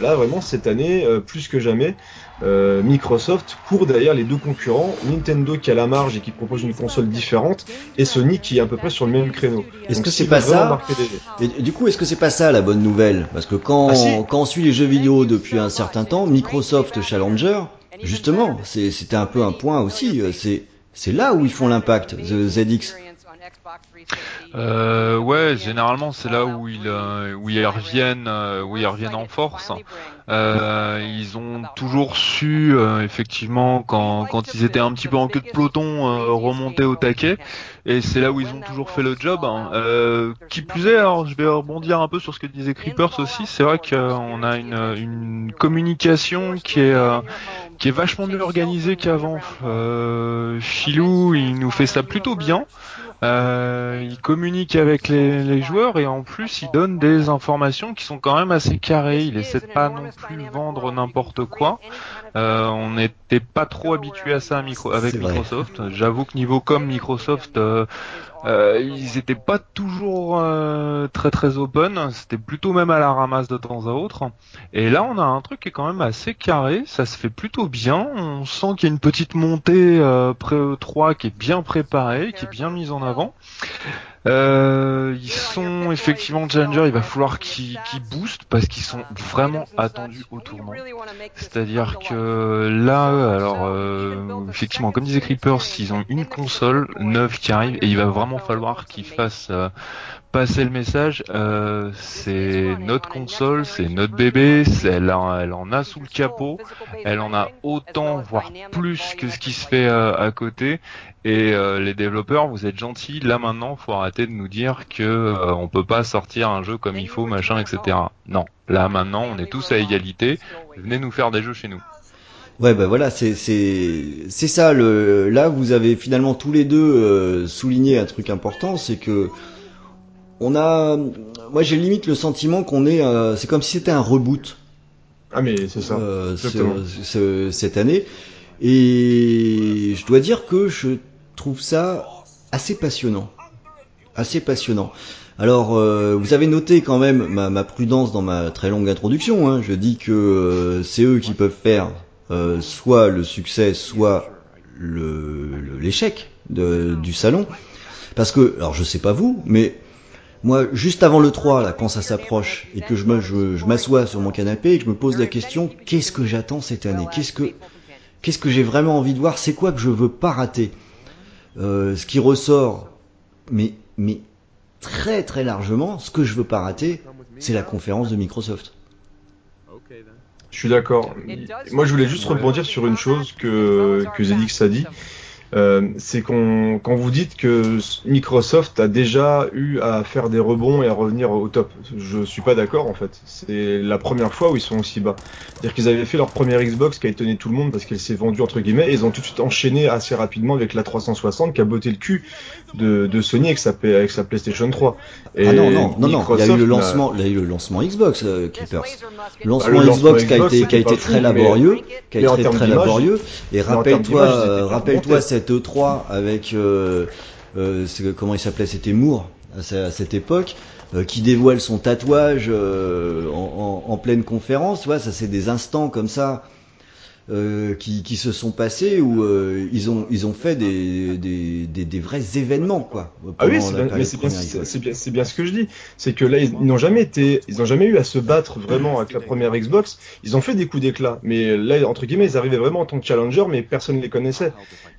Là vraiment cette année, euh, plus que jamais, euh, Microsoft court derrière les deux concurrents, Nintendo qui a la marge et qui propose une console différente, et Sony qui est à peu près sur le même créneau. Est-ce que c'est pas ça et, Du coup, est-ce que c'est pas ça la bonne nouvelle? Parce que quand, ah, quand on suit les jeux vidéo depuis un certain temps, Microsoft Challenger, justement, c'était un peu un point aussi. C'est c'est là où ils font l'impact, ZX. Euh, Ouais, généralement c'est là où ils euh, où ils reviennent euh, où ils reviennent en force. Euh, ils ont toujours su effectivement quand quand ils étaient un petit peu en queue de peloton remonter au taquet et c'est là où ils ont toujours fait le job. Hein. qui plus est, alors je vais rebondir un peu sur ce que disait Creepers aussi. C'est vrai qu'on a une une communication qui est qui est vachement mieux organisée qu'avant. Euh, Chilou, il nous fait ça plutôt bien. Euh, il communique avec les, joueurs et en plus il donne des informations qui sont quand même assez carrées. Il essaie pas non plus vendre n'importe quoi. Euh, on n'était pas trop habitué à ça avec Microsoft. J'avoue que niveau comme Microsoft, euh, euh, ils étaient pas toujours euh, très très open, c'était plutôt même à la ramasse de temps à autre. Et là, on a un truc qui est quand même assez carré, ça se fait plutôt bien. On sent qu'il y a une petite montée euh, pré 3 qui est bien préparée, qui est bien mise en avant. Euh, ils sont effectivement challenger, il va falloir qu'ils boostent parce qu'ils sont vraiment attendus au tournant. C'est-à-dire que là, alors euh, effectivement, comme disait Creepers, ils ont une console neuve qui arrive et il va vraiment falloir qu'ils fassent euh, passer le message. Euh, c'est notre console, c'est notre bébé, elle, elle en a sous le capot, elle en a autant, voire plus que ce qui se fait euh, à côté. Et euh, les développeurs, vous êtes gentils. Là maintenant, faut arrêter de nous dire que euh, on peut pas sortir un jeu comme il faut, machin, etc. Non, là maintenant, on est tous à égalité. Venez nous faire des jeux chez nous. Ouais, bah voilà, c'est c'est c'est ça. Le là, vous avez finalement tous les deux souligné un truc important, c'est que on a, moi j'ai limite le sentiment qu'on est, euh, c'est comme si c'était un reboot. Ah mais c'est ça. Euh, cette année. Et je dois dire que je trouve ça assez passionnant, assez passionnant. Alors, euh, vous avez noté quand même ma, prudence dans ma très longue introduction. Hein. Je dis que c'est eux qui peuvent faire soit le succès, soit l'échec du salon. Parce que, alors je sais pas vous, mais moi, juste avant le 3, là, quand ça s'approche, et que je m'assois sur mon canapé et que je me pose la question, qu'est-ce que j'attends cette année? Qu'est-ce que, qu'est-ce que j'ai vraiment envie de voir? C'est quoi que je veux pas rater? Euh, Ce qui ressort, mais, mais très très largement, ce que je veux pas rater, c'est la conférence de Microsoft. Je suis d'accord. Moi, je voulais juste rebondir sur une chose que, que Zedix a dit. Euh, c'est qu'on quand vous dites que Microsoft a déjà eu à faire des rebonds et à revenir au top. Je suis pas d'accord en fait. C'est la première fois où ils sont aussi bas. C'est-à-dire qu'ils avaient fait leur première Xbox qui a étonné tout le monde parce qu'elle s'est vendue entre guillemets et ils ont tout de suite enchaîné assez rapidement avec la 360 qui a botté le cul de, de Sony avec sa, avec sa PlayStation 3. Et ah non non non non, il y a eu le lancement, il y a eu le lancement Xbox euh, Keepers. Le lancement, Xbox, qui a été qui a été très laborieux, qui a été très laborieux et rappelle-toi rappelle-toi cette cette E3 avec euh, euh, comment il s'appelait C'était Moore à, cette époque. Euh, qui dévoile son tatouage en, pleine conférence, tu vois, ça c'est des instants comme ça euh, qui, qui, se sont passés où euh, ils ont ils ont fait des, des, des, des vrais événements quoi. Ah oui, c'est bien, bien, bien, bien, ce que je dis, c'est que là ils n'ont jamais été, ils ont jamais eu à se battre vraiment avec la première Xbox. Ils ont fait des coups d'éclat, mais là entre guillemets ils arrivaient vraiment en tant que challenger, mais personne ne les connaissait.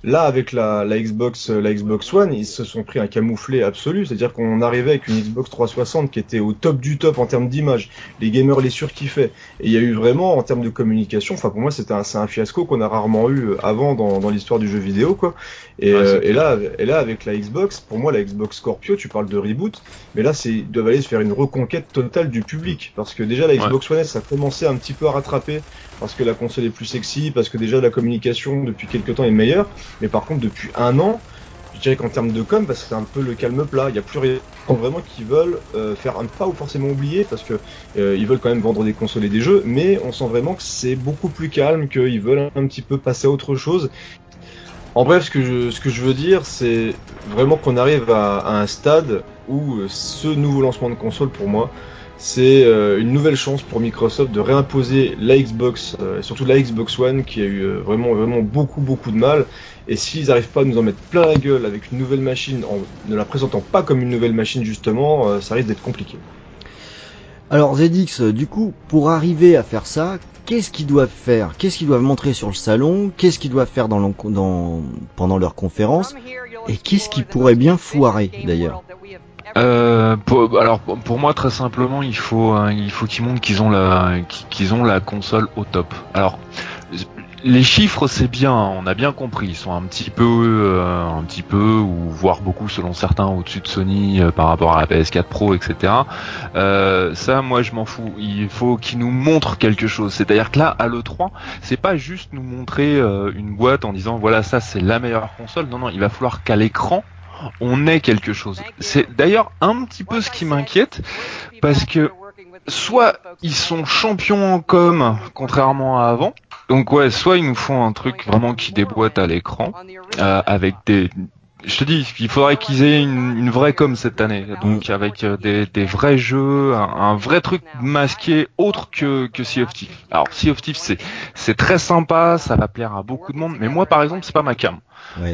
Là avec la, la Xbox la Xbox One, ils se sont pris un camouflet absolu, c'est-à-dire qu'on arrivait avec une Xbox 360 qui était au top du top en termes d'image, les gamers les surkiffaient, et il y a eu vraiment en termes de communication, enfin pour moi c'était un, un fiasco qu'on a rarement eu avant dans, dans l'histoire du jeu vidéo, quoi. Et, euh, et, là, et là, avec la Xbox, pour moi, la Xbox Scorpio, tu parles de reboot, mais là, c'est ils doivent aller se faire une reconquête totale du public, parce que déjà la Xbox One S a commencé un petit peu à rattraper, parce que la console est plus sexy, parce que déjà la communication depuis quelques temps est meilleure, mais par contre depuis un an, dirais qu'en termes de com, bah, c'est un peu le calme plat. Il n'y a plus rien vraiment qui veulent euh, faire un pas ou forcément oublier parce que euh, ils veulent quand même vendre des consoles et des jeux, mais on sent vraiment que c'est beaucoup plus calme, qu'ils veulent un petit peu passer à autre chose. En bref, ce que je, que veux dire, c'est vraiment qu'on arrive à, à, un stade où euh, ce nouveau lancement de console, pour moi, c'est euh, une nouvelle chance pour Microsoft de réimposer la Xbox, euh, surtout la Xbox One, qui a eu euh, vraiment, beaucoup, beaucoup de mal. Et s'ils n'arrivent pas à nous en mettre plein la gueule avec une nouvelle machine, en ne la présentant pas comme une nouvelle machine justement, ça risque d'être compliqué. Alors ZX, du coup, pour arriver à faire ça, qu'est-ce qu'ils doivent faire? Qu'est-ce qu'ils doivent montrer sur le salon? Qu'est-ce qu'ils doivent faire pendant leur conférence? Et qu'est-ce qui pourrait bien foirer d'ailleurs? Euh, pour, alors pour moi très simplement il faut hein, il faut qu'ils montrent qu'ils ont la qu'ils ont la console au top. Alors les chiffres c'est bien, on a bien compris, ils sont un petit peu, euh, un petit peu ou voire beaucoup selon certains au-dessus de Sony euh, par rapport à la PS4 Pro, etc. Euh, ça, moi je m'en fous. Il faut qu'ils nous montrent quelque chose. C'est-à-dire que là, à le 3, c'est pas juste nous montrer une boîte en disant voilà ça c'est la meilleure console. Non non, il va falloir qu'à l'écran on ait quelque chose. C'est d'ailleurs un petit peu ce qui m'inquiète parce que soit ils sont champions en com contrairement à avant donc ouais, soit ils nous font un truc vraiment qui déboîte à l'écran, euh, avec des... Je te dis, il faudrait qu'ils aient une, vraie com cette année, donc avec euh, des, vrais jeux, un, vrai truc masqué autre que, que Sea of Thieves. Alors Sea of Thieves, c'est, c'est très sympa, ça va plaire à beaucoup de monde, mais moi par exemple, c'est pas ma cam.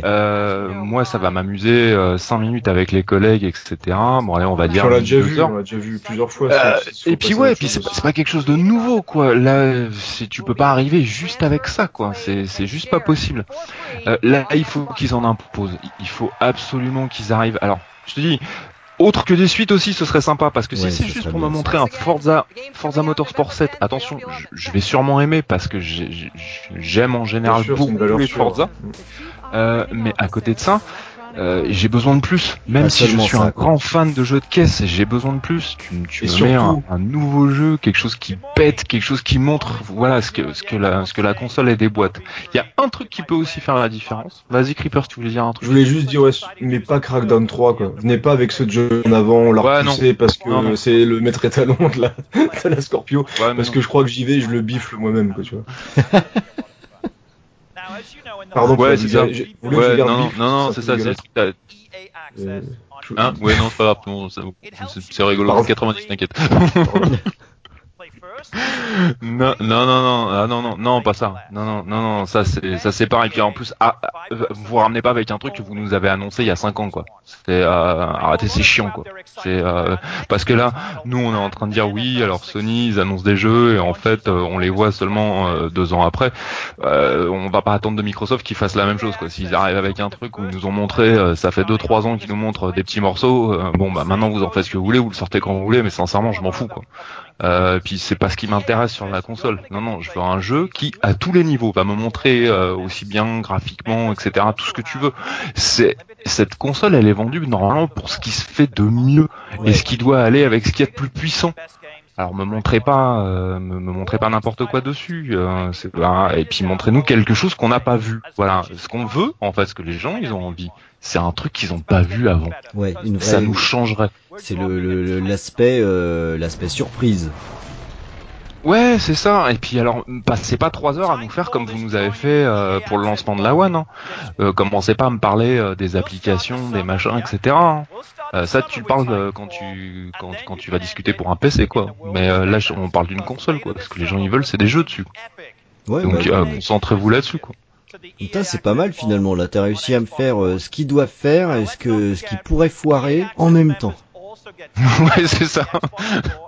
Euh, moi, ça va m'amuser euh, 5 minutes avec les collègues, etc. Bon, allez, on va dire. On l'a déjà vu, on l'a déjà vu plusieurs fois. Euh, et puis ouais, et puis c'est pas, quelque chose de nouveau, quoi. Là, tu peux pas arriver juste avec ça, quoi. C'est, c'est juste pas possible. Euh, là, il faut qu'ils en imposent. Il faut absolument qu'ils arrivent. Alors, je te dis, autre que des suites aussi, ce serait sympa parce que si c'est juste pour me montrer un Forza, Forza Motorsport 7, attention, je, vais sûrement aimer parce que j'aime en général beaucoup les Forza. Euh, mais à côté de ça, euh, j'ai besoin de plus. Même si je suis un grand fan de jeux de caisse, j'ai besoin de plus. Tu, tu me mets un, nouveau jeu, quelque chose qui pète, quelque chose qui montre, voilà ce que ce que la ce que la console est des boîtes. Il y a un truc qui peut aussi faire la différence. Vas-y Creeper, tu voulais dire un truc? Je voulais juste dire ouais, mais pas Crackdown 3 quoi. Venez pas avec ce jeu en avant, on l'a repoussé parce que c'est le maître étalon de la de la Scorpio. parce que je crois que j'y vais, je le bifle moi-même quoi, tu vois. Pardon, ouais, c'est ça. Ouais, non, non, non, c'est ça, c'est le truc. Euh, hein? Ouais, non, c'est pas grave, c'est rigolo, 90, t'inquiète. non, non, non, non, ah, non, non, non, pas ça. Non, non, non, non, ça c'est, ça c'est pareil. Puis en plus, ah, vous ramenez pas avec un truc que vous nous avez annoncé il y a 5 ans, quoi. C'est, euh, arrêtez, c'est chiant, quoi. C'est, euh, parce que là, nous, on est en train de dire oui. Alors Sony, ils annoncent des jeux et en fait, euh, on les voit seulement euh, deux ans après. Euh, on va pas attendre de Microsoft qu'ils fassent la même chose, quoi. S'ils arrivent avec un truc où ils nous ont montré, ça fait deux, trois ans qu'ils nous montrent des petits morceaux. bon, bah maintenant vous en faites ce que vous voulez, vous le sortez quand vous voulez, mais sincèrement, je m'en fous, quoi. Euh, puis c'est pas ce qui m'intéresse sur la console. Non, non, je veux un jeu qui, à tous les niveaux, va me montrer euh, aussi bien graphiquement, etc., tout ce que tu veux. C'est cette console, elle est vendue normalement pour ce qui se fait de mieux et ce qui doit aller avec ce qui est de plus puissant. Alors me montrez pas, euh, me, montrez pas n'importe quoi dessus. Euh, et puis montrez-nous quelque chose qu'on n'a pas vu. Voilà, ce qu'on veut, en fait, ce que les gens ils ont envie, c'est un truc qu'ils ont pas vu avant. Ouais, une ça nous changerait. C'est le l'aspect euh, l'aspect surprise. Ouais, c'est ça. Et puis alors, passez pas trois heures à nous faire comme vous nous avez fait euh, pour le lancement de la One. Hein. Euh, commencez pas à me parler euh, des applications, des machins, etc. Hein. Ça, tu parles quand tu quand, quand tu vas discuter pour un PC, quoi. Mais là, on parle d'une console, quoi. Parce que les gens ils veulent, c'est des jeux dessus. Ouais, Donc, bah, concentrez-vous là-dessus, quoi. Putain, c'est pas mal finalement. Là, t'as réussi à me faire ce qu'ils doivent faire et ce que ce qui pourrait foirer en même temps. ouais, c'est ça.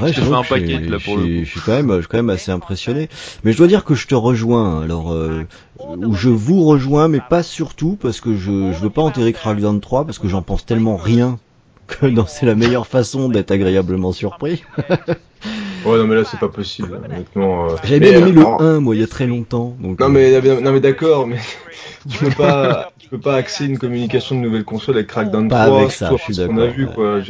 Ouais, je, un paquet, là, pour je, suis quand même, je suis quand même assez impressionné. Mais je dois dire que je te rejoins. Alors, euh, où je vous rejoins, mais pas surtout parce que je, je veux pas enterrer Crackdown 3 parce que j'en pense tellement rien que c'est la meilleure façon d'être agréablement surpris. ouais, non mais là c'est pas possible. Honnêtement. Euh... J'avais bien aimé le 1, moi, il y a très longtemps. Donc, non mais, non mais d'accord, mais tu peux pas peux pas axer une communication de nouvelle console avec Crackdown 3, avec ça, je ce qu'on a vu quoi.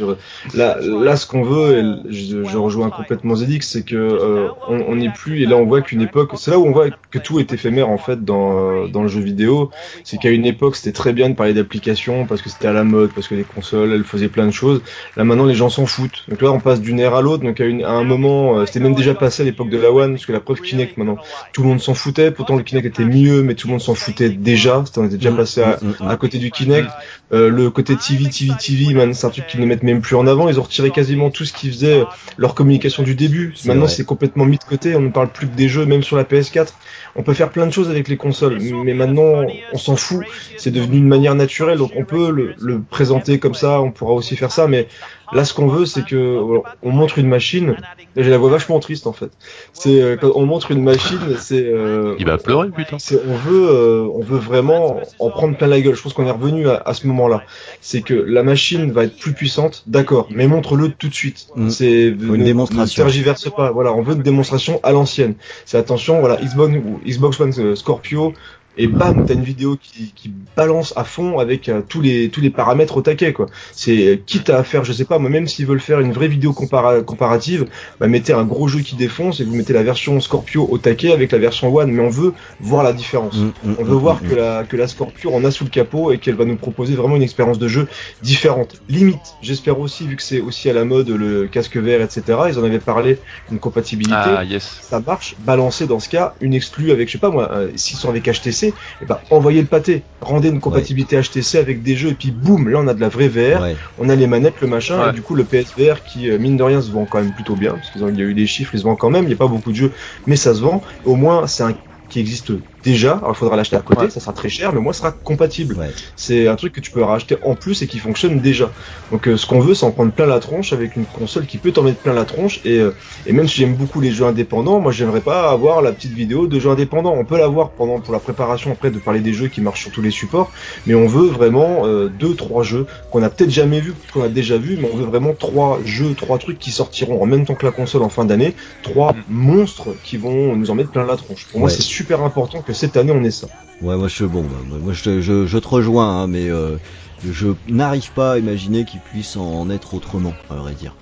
là, là, ce qu'on veut, et je, je, rejoins complètement Zedix, c'est que euh, on n'est plus et là on voit qu'une époque, c'est là où on voit que tout est éphémère en fait dans euh, dans le jeu vidéo, c'est qu'à une époque c'était très bien de parler d'applications parce que c'était à la mode, parce que les consoles elles faisaient plein de choses. Là maintenant les gens s'en foutent. Donc là on passe d'une ère à l'autre, donc à, une, à un moment euh, c'était même déjà passé à l'époque de la One, parce que la preuve Kinect maintenant, tout le monde s'en foutait. Pourtant le Kinect était mieux, mais tout le monde s'en foutait déjà. C'était on était déjà mm, passé à, à, côté du Kinect. Euh, le côté TV, TV, TV, man, c'est un truc qu'ils ne mettent même plus en avant. Ils ont retiré quasiment tout ce qui faisait leur communication du début. Maintenant c'est complètement mis de côté. On ne parle plus que des jeux, même sur la PS4 on peut faire plein de choses avec les consoles, mais maintenant on s'en fout. C'est devenu une manière naturelle, donc on peut le, le, présenter comme ça, on pourra aussi faire ça, mais Là, ce qu'on veut, c'est que on montre une machine. J'ai la voix vachement triste en fait. C'est euh, quand on montre une machine, c'est. Euh, Il va pleurer putain. On veut, euh, on veut vraiment en prendre plein la gueule. Je pense qu'on est revenu à, à ce moment-là. C'est que la machine va être plus puissante, d'accord, mais montre-le tout de suite. Mm. C'est une démonstration. Ne tergiverse pas. Voilà, on veut une démonstration à l'ancienne. C'est attention, voilà, Xbox, Xbox One Scorpio et bam t'as une vidéo qui, qui balance à fond avec euh, tous les tous les paramètres au taquet quoi. C'est quitte à faire je sais pas moi même s'ils veulent faire une vraie vidéo comparative bah mettez un gros jeu qui défonce et vous mettez la version Scorpio au taquet avec la version One. Mais on veut voir la différence. Mm, mm, on veut mm, voir que la que la Scorpio en a sous le capot et qu'elle va nous proposer vraiment une expérience de jeu différente. Limite j'espère aussi vu que c'est aussi à la mode le casque vert etc ils en avaient parlé une compatibilité. Ah, yes. ça marche. Balancer dans ce cas une exclue avec je sais pas moi s'ils sont avec HTC et eh ben, envoyez le pâté, rendez une compatibilité HTC avec des jeux, et puis boum, là on a de la vraie VR, on a les manettes, le machin, et du coup le PSVR qui, euh, mine de rien, se vend quand même plutôt bien, parce qu'il y a eu des chiffres, il se vend quand même, il n'y a pas beaucoup de jeux, mais ça se vend, au moins c'est un qui existe déjà. Alors il faudra l'acheter à côté, ça sera très cher, mais moi ça sera compatible. C'est un truc que tu peux racheter en plus et qui fonctionne déjà. Donc euh, ce qu'on veut, c'est en prendre plein la tronche avec une console qui peut t'en mettre plein la tronche. Et, euh, et même si j'aime beaucoup les jeux indépendants, moi j'aimerais pas avoir la petite vidéo de jeux indépendants. On peut l'avoir pendant pour la préparation après de parler des jeux qui marchent sur tous les supports, mais on veut vraiment euh, deux, trois jeux qu'on a peut-être jamais vu, qu'on a déjà vu, mais on veut vraiment trois jeux, trois trucs qui sortiront en même temps que la console en fin d'année, trois mm. monstres qui vont nous en mettre plein la tronche. Pour moi, c'est super important que cette année on ait ça. Ouais, moi je bon, moi je, je, te rejoins, hein, mais euh, je n'arrive pas à imaginer qu'il puisse en être autrement, à vrai dire.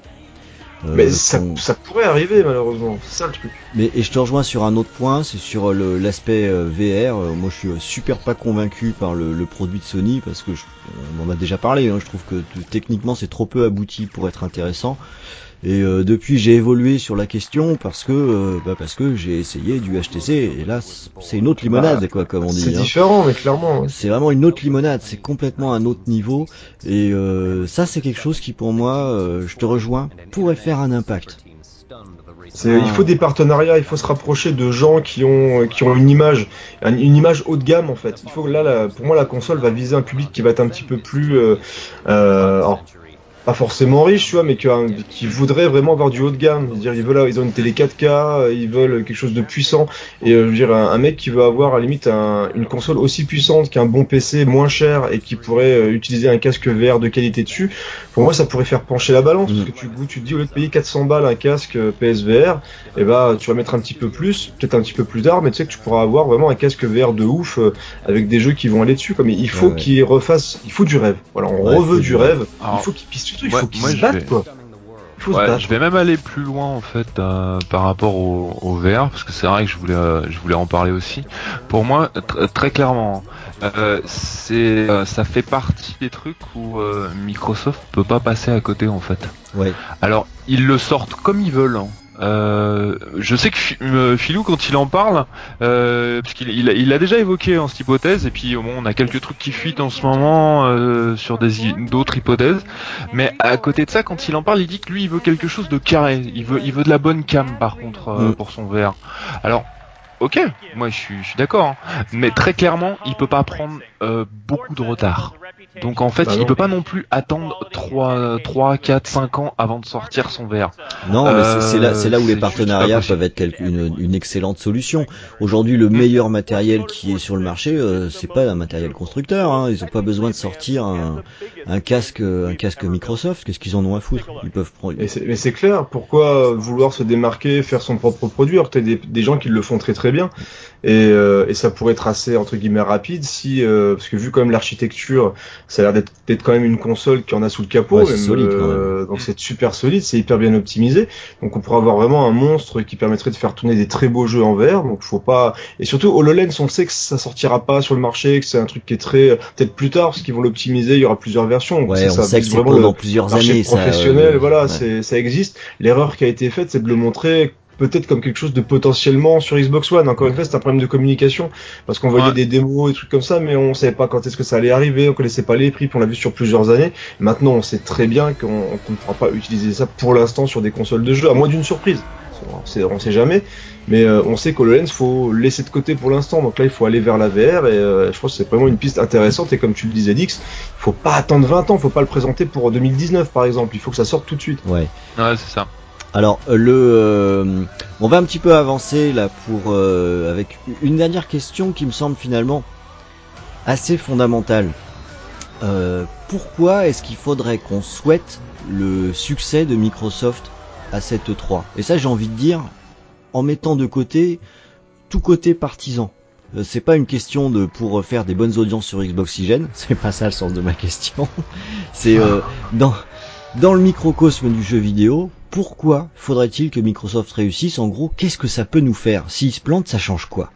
Euh, mais ça, ça, pourrait arriver malheureusement, c'est ça le truc. Mais et je te rejoins sur un autre point, c'est sur l'aspect euh, VR. moi, je suis super pas convaincu par le, le produit de Sony parce que je, on en a déjà parlé. Hein, je trouve que techniquement c'est trop peu abouti pour être intéressant. Et euh, depuis, j'ai évolué sur la question parce que euh, bah parce que j'ai essayé du HTC et là, c'est une autre limonade, quoi, comme on dit. C'est hein. différent, mais clairement. C'est vraiment une autre limonade. C'est complètement un autre niveau. Et euh, ça, c'est quelque chose qui, pour moi, je te rejoins, pourrait faire un impact. Il faut des partenariats, il faut se rapprocher de gens qui ont qui ont une image, une image haut de gamme en fait. Il faut là, pour moi, la console va viser un public qui va être un petit peu plus, euh, alors, pas forcément riches, tu vois, mais qui, voudraient vraiment avoir du haut de gamme. Dire, ils veulent, ils ont une télé 4K, ils veulent quelque chose de puissant. Et euh, je veux dire, un, mec qui veut avoir à la limite une console aussi puissante qu'un bon PC moins cher et qui pourrait euh, utiliser un casque VR de qualité dessus, pour moi, ça pourrait faire pencher la balance. Parce que tu, tu te dis, au lieu de payer 400 balles un casque euh, PSVR, et eh ben, tu vas mettre un petit peu plus, peut-être un petit peu plus d'art, mais tu sais que tu pourras avoir vraiment un casque VR de ouf avec des jeux qui vont aller dessus. Comme il faut qu'il refasse, il faut du rêve. Voilà, on reveut du rêve. il faut qu'il puisse il faut qu'ils se battent, quoi. je vais même aller plus loin en fait euh, par rapport au, VR parce que c'est vrai que je voulais euh, je voulais en parler aussi. Pour moi très clairement euh, c'est ça fait partie des trucs où Microsoft peut pas passer à côté en fait. Ouais. Alors ils le sortent comme ils veulent. Hein. Euh, je sais que euh, Philou, quand il en parle, euh, parce qu'il il, a déjà évoqué en cette hypothèse, et puis bon, on a quelques trucs qui fuitent en ce moment euh, sur des d'autres hypothèses, mais à côté de ça, quand il en parle, il dit que lui, il veut quelque chose de carré, il veut, il veut de la bonne cam par contre mm. pour son VR. Alors, ok, moi je suis, je suis d'accord, hein. mais très clairement, il peut pas prendre beaucoup de retard. Donc en fait, bah il peut pas non plus attendre 3, 3, 4, 5 ans avant de sortir son verre. Non, mais c'est là, c'est là où les partenariats peuvent être une, une excellente solution. Aujourd'hui, le meilleur matériel qui est sur le marché, euh, c'est pas un matériel constructeur. Hein. Ils ont pas besoin de sortir un, un casque, un casque Microsoft. Qu'est-ce qu'ils en ont à foutre? Ils peuvent prendre. Mais c'est clair. Pourquoi vouloir se démarquer, faire son propre produit alors que t'as des, des gens qui le font très très bien? Et, euh, et, ça pourrait être assez entre guillemets rapide si euh, parce que vu quand même l'architecture ça a l'air d'être quand même une console qui en a sous le capot même, solide, euh, donc c'est super solide c'est hyper bien optimisé. Donc on pourrait avoir vraiment un monstre qui permettrait de faire tourner des très beaux jeux en VR donc faut pas et surtout HoloLens on sait que ça sortira pas sur le marché que c'est un truc qui est très peut-être plus tard parce qu'ils vont l'optimiser il y aura plusieurs versions. Ouais, on ça sait que vraiment dans plusieurs années professionnel. ça, voilà c'est ça existe. L'erreur qui a été faite c'est de le montrer peut-être comme quelque chose de potentiellement sur Xbox One. Encore une fois, c'est un problème de communication parce qu'on voyait des démos et trucs comme ça, mais on savait pas quand est-ce que ça allait arriver, on connaissait pas les prix, puis on l'a vu sur plusieurs années. Maintenant, on sait très bien qu'on ne pourra pas utiliser ça pour l'instant sur des consoles de jeu, à moins d'une surprise. On on sait jamais, mais euh, on sait qu'HoloLens faut laisser de côté pour l'instant. Donc là, il faut aller vers la VR et euh, je pense que c'est vraiment une piste intéressante. Et comme tu le disais, Dix, il faut pas attendre 20 ans, faut pas le présenter pour 2019 par exemple. Il faut que ça sorte tout de suite. Ouais. Ouais, c'est ça. Alors le, euh, on va un petit peu avancer là pour euh, avec une dernière question qui me semble finalement assez fondamentale. Euh, pourquoi est-ce qu'il faudrait qu'on souhaite le succès de Microsoft à cette 3 Et ça j'ai envie de dire en mettant de côté tout côté partisan. C'est pas une question de pour faire des bonnes audiences sur Xboxygène, c'est pas ça le sens de ma question. C'est dans dans le microcosme du jeu vidéo, pourquoi faudrait-il que Microsoft réussisse? En gros, qu'est-ce que ça peut nous faire? S'il se plante, ça change quoi?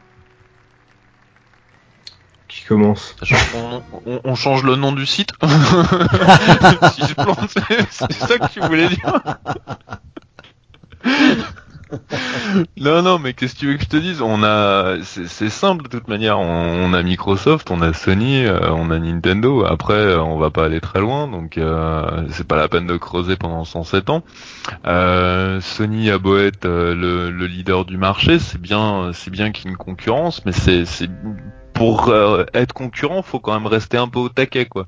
Qui commence? On, on, change le nom du site? S'il se plante, c'est ça que tu voulais dire? non, non, mais qu'est-ce que tu veux que je te dise? On a, c'est simple de toute manière. On, a Microsoft, on a Sony, euh, on a Nintendo. Après, euh, on va pas aller très loin, donc euh, c'est pas la peine de creuser pendant 107 ans. Sony a beau être le, leader du marché, c'est bien, c'est bien qu'il y ait une concurrence, mais c'est, pour être concurrent, faut quand même rester un peu au taquet, quoi.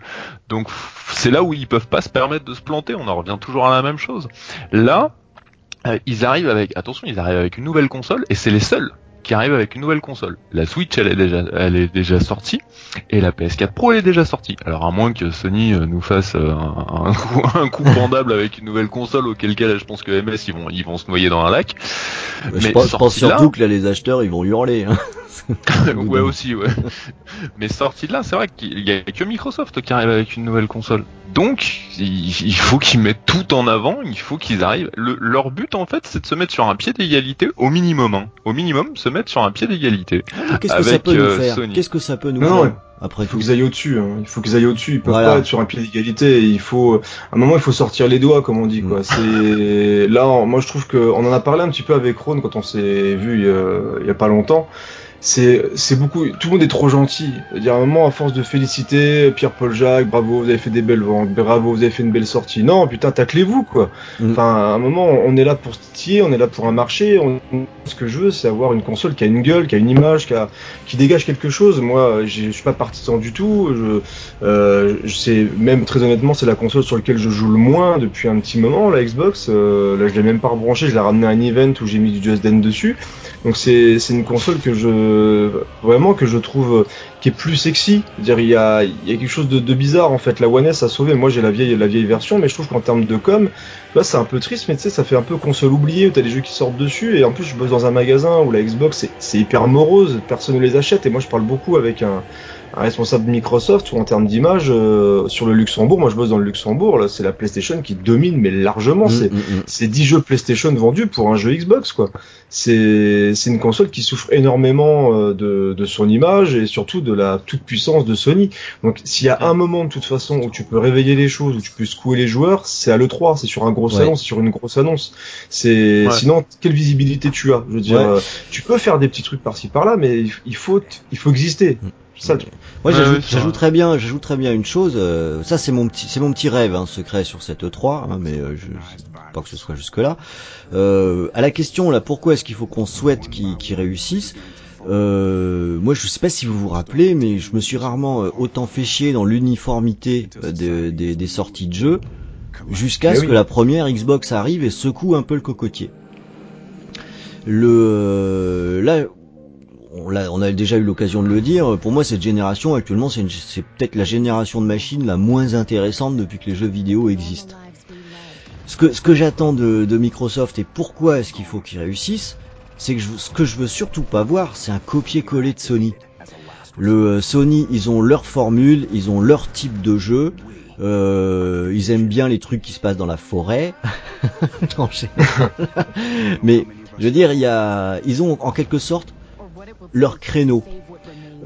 Donc c'est là où ils peuvent pas se permettre de se planter. On en revient toujours à la même chose. Là, euh, ils arrivent avec, attention, ils arrivent avec une nouvelle console et c'est les seuls qui arrivent avec une nouvelle console. La Switch, elle est déjà, elle est déjà sortie et la PS4 Pro, elle est déjà sortie. Alors à moins que Sony euh, nous fasse euh, un, coup, un coup vendable avec une nouvelle console, auquel cas, je pense que MS, ils vont, ils vont se noyer dans un lac. Mais je pense, surtout que là, les acheteurs, ils vont hurler. Hein. ouais aussi, ouais. Mais sorti de là, c'est vrai qu'il y a que Microsoft qui arrive avec une nouvelle console. Donc, il faut qu'ils mettent tout en avant, il faut qu'ils arrivent. leur but, en fait, c'est de se mettre sur un pied d'égalité au minimum. Hein. Au minimum, se mettre sur un pied d'égalité. Qu'est-ce que ça peut nous euh, faire Qu'est-ce que ça peut nous faire après il faut qu'ils aillent au-dessus. Hein. Il faut qu'ils aillent au-dessus. Ils peuvent pas être sur un pied d'égalité. Il faut, à un moment, il faut sortir les doigts, comme on dit. Quoi. Mm. C'est là, moi, je trouve que on en a parlé un petit peu avec Ron quand on s'est vu il y, a, il y a pas longtemps c'est c'est beaucoup tout le monde est trop gentil. Il y a un moment à force de féliciter Pierre-Paul Jacques bravo vous avez fait des belles ventes bravo vous avez fait une belle sortie. Non putain taclez-vous quoi. Mm. enfin à un moment on est là pour tiller on est là pour un marché on, ce que je veux c'est avoir une console qui a une gueule qui a une image qui a qui dégage quelque chose. Moi je suis pas partisan du tout. Je euh, c'est même très honnêtement c'est la console sur laquelle je joue le moins depuis un petit moment la Xbox. Euh, là je l'ai même pas rebranché je l'ai ramené à un event où j'ai mis du Just Dance dessus. Donc c'est c'est une console que je vraiment que je trouve qui est plus sexy. dire il y a, il y a quelque chose de, bizarre en fait. La One S a sauvé. Moi j'ai la vieille la vieille version, mais je trouve qu'en termes de com, là c'est un peu triste, mais tu sais ça fait un peu console oubliée où t'as des jeux qui sortent dessus et en plus je bosse dans un magasin où la Xbox c'est hyper morose, personne ne les achète et moi je parle beaucoup avec un un responsable de Microsoft ou en termes d'image euh, sur le Luxembourg. Moi, je bosse dans le Luxembourg. Là, c'est la PlayStation qui domine, mais largement. Mm, mm, mm. c'est 10 jeux PlayStation vendus pour un jeu Xbox, quoi. C'est c'est une console qui souffre énormément euh, de, de son image et surtout de la toute puissance de Sony. Donc, s'il y a un moment de toute façon où tu peux réveiller les choses, où tu peux secouer les joueurs, c'est à le 3 C'est sur un gros salon, c'est sur une grosse annonce. C'est sinon quelle visibilité tu as? Je veux dire, euh, tu peux faire des petits trucs par-ci par-là, mais il faut il faut exister. Ça, Moi, j'ajoute très bien, j'ajoute très bien une chose. Euh, ça, c'est mon petit, c'est mon petit rêve hein, secret sur cette 3 hein, mais euh, je, pas que ce soit jusque là. Euh, à la question là, pourquoi est-ce qu'il faut qu'on souhaite qu'ils réussissent euh, moi, je sais pas si vous vous rappelez, mais je me suis rarement autant fait chier dans l'uniformité des sorties de jeux jusqu'à ce que la première Xbox arrive et secoue un peu le cocotier. Le là, on, a, on a déjà eu l'occasion de le dire, pour moi cette génération actuellement c'est peut-être la génération de machines la moins intéressante depuis que les jeux vidéo existent. Ce que, ce que j'attends de, Microsoft et pourquoi est-ce qu'il faut qu'ils réussissent, c'est que ce que je veux surtout pas voir, c'est un copier-coller de Sony. Le Sony, ils ont leur formule, ils ont leur type de jeu. Euh, ils aiment bien les trucs qui se passent dans la forêt. Mais je veux dire, il y a, ils ont en quelque sorte leur créneau.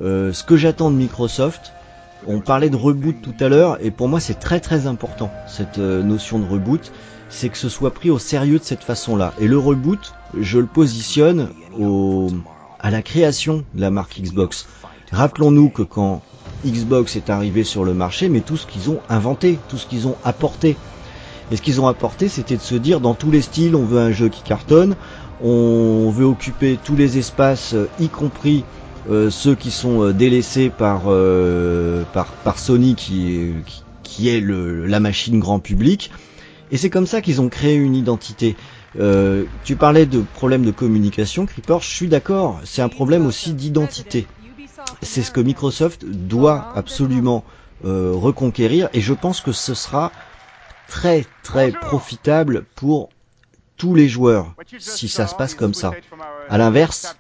Euh, ce que j'attends de Microsoft, on parlait de reboot tout à l'heure, et pour moi c'est très très important cette euh, notion de reboot, c'est que ce soit pris au sérieux de cette façon-là. Et le reboot, je le positionne au, à la création de la marque Xbox. Rappelons-nous que quand Xbox est arrivé sur le marché, mais tout ce qu'ils ont inventé, tout ce qu'ils ont apporté. Et ce qu'ils ont apporté, c'était de se dire dans tous les styles, on veut un jeu qui cartonne, on veut occuper tous les espaces, y compris euh, ceux qui sont euh, délaissés par, euh, par, Sony, qui est, qui, est la machine grand public. Et c'est comme ça qu'ils ont créé une identité. Tu parlais de problème de communication, Creeper, je suis d'accord, c'est un problème aussi d'identité c'est ce que Microsoft doit absolument euh, reconquérir et je pense que ce sera très très profitable pour tous les joueurs si ça se passe comme ça. À l'inverse,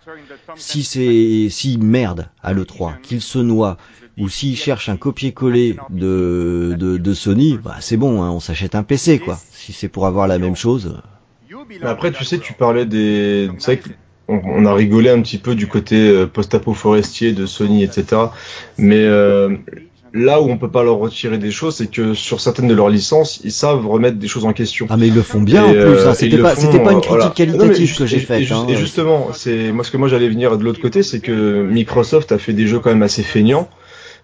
si c'est si merde à l'E3, qu'il se noie ou s'il cherche un copier-coller de, de, Sony, bah c'est bon, hein, on s'achète un PC quoi. Si c'est pour avoir la même chose. Après, tu sais, tu parlais des on, a rigolé un petit peu du côté euh, post-apo forestier de Sony, etc. Mais euh, là où on peut pas leur retirer des choses, c'est que sur certaines de leurs licences, ils savent remettre des choses en question. Ah mais ils le font bien en plus. Hein. C'était pas, pas une critique qualitative que j'ai faite. Et, hein. justement, c'est moi ce que moi j'allais venir de l'autre côté, c'est que Microsoft a fait des jeux quand même assez feignants.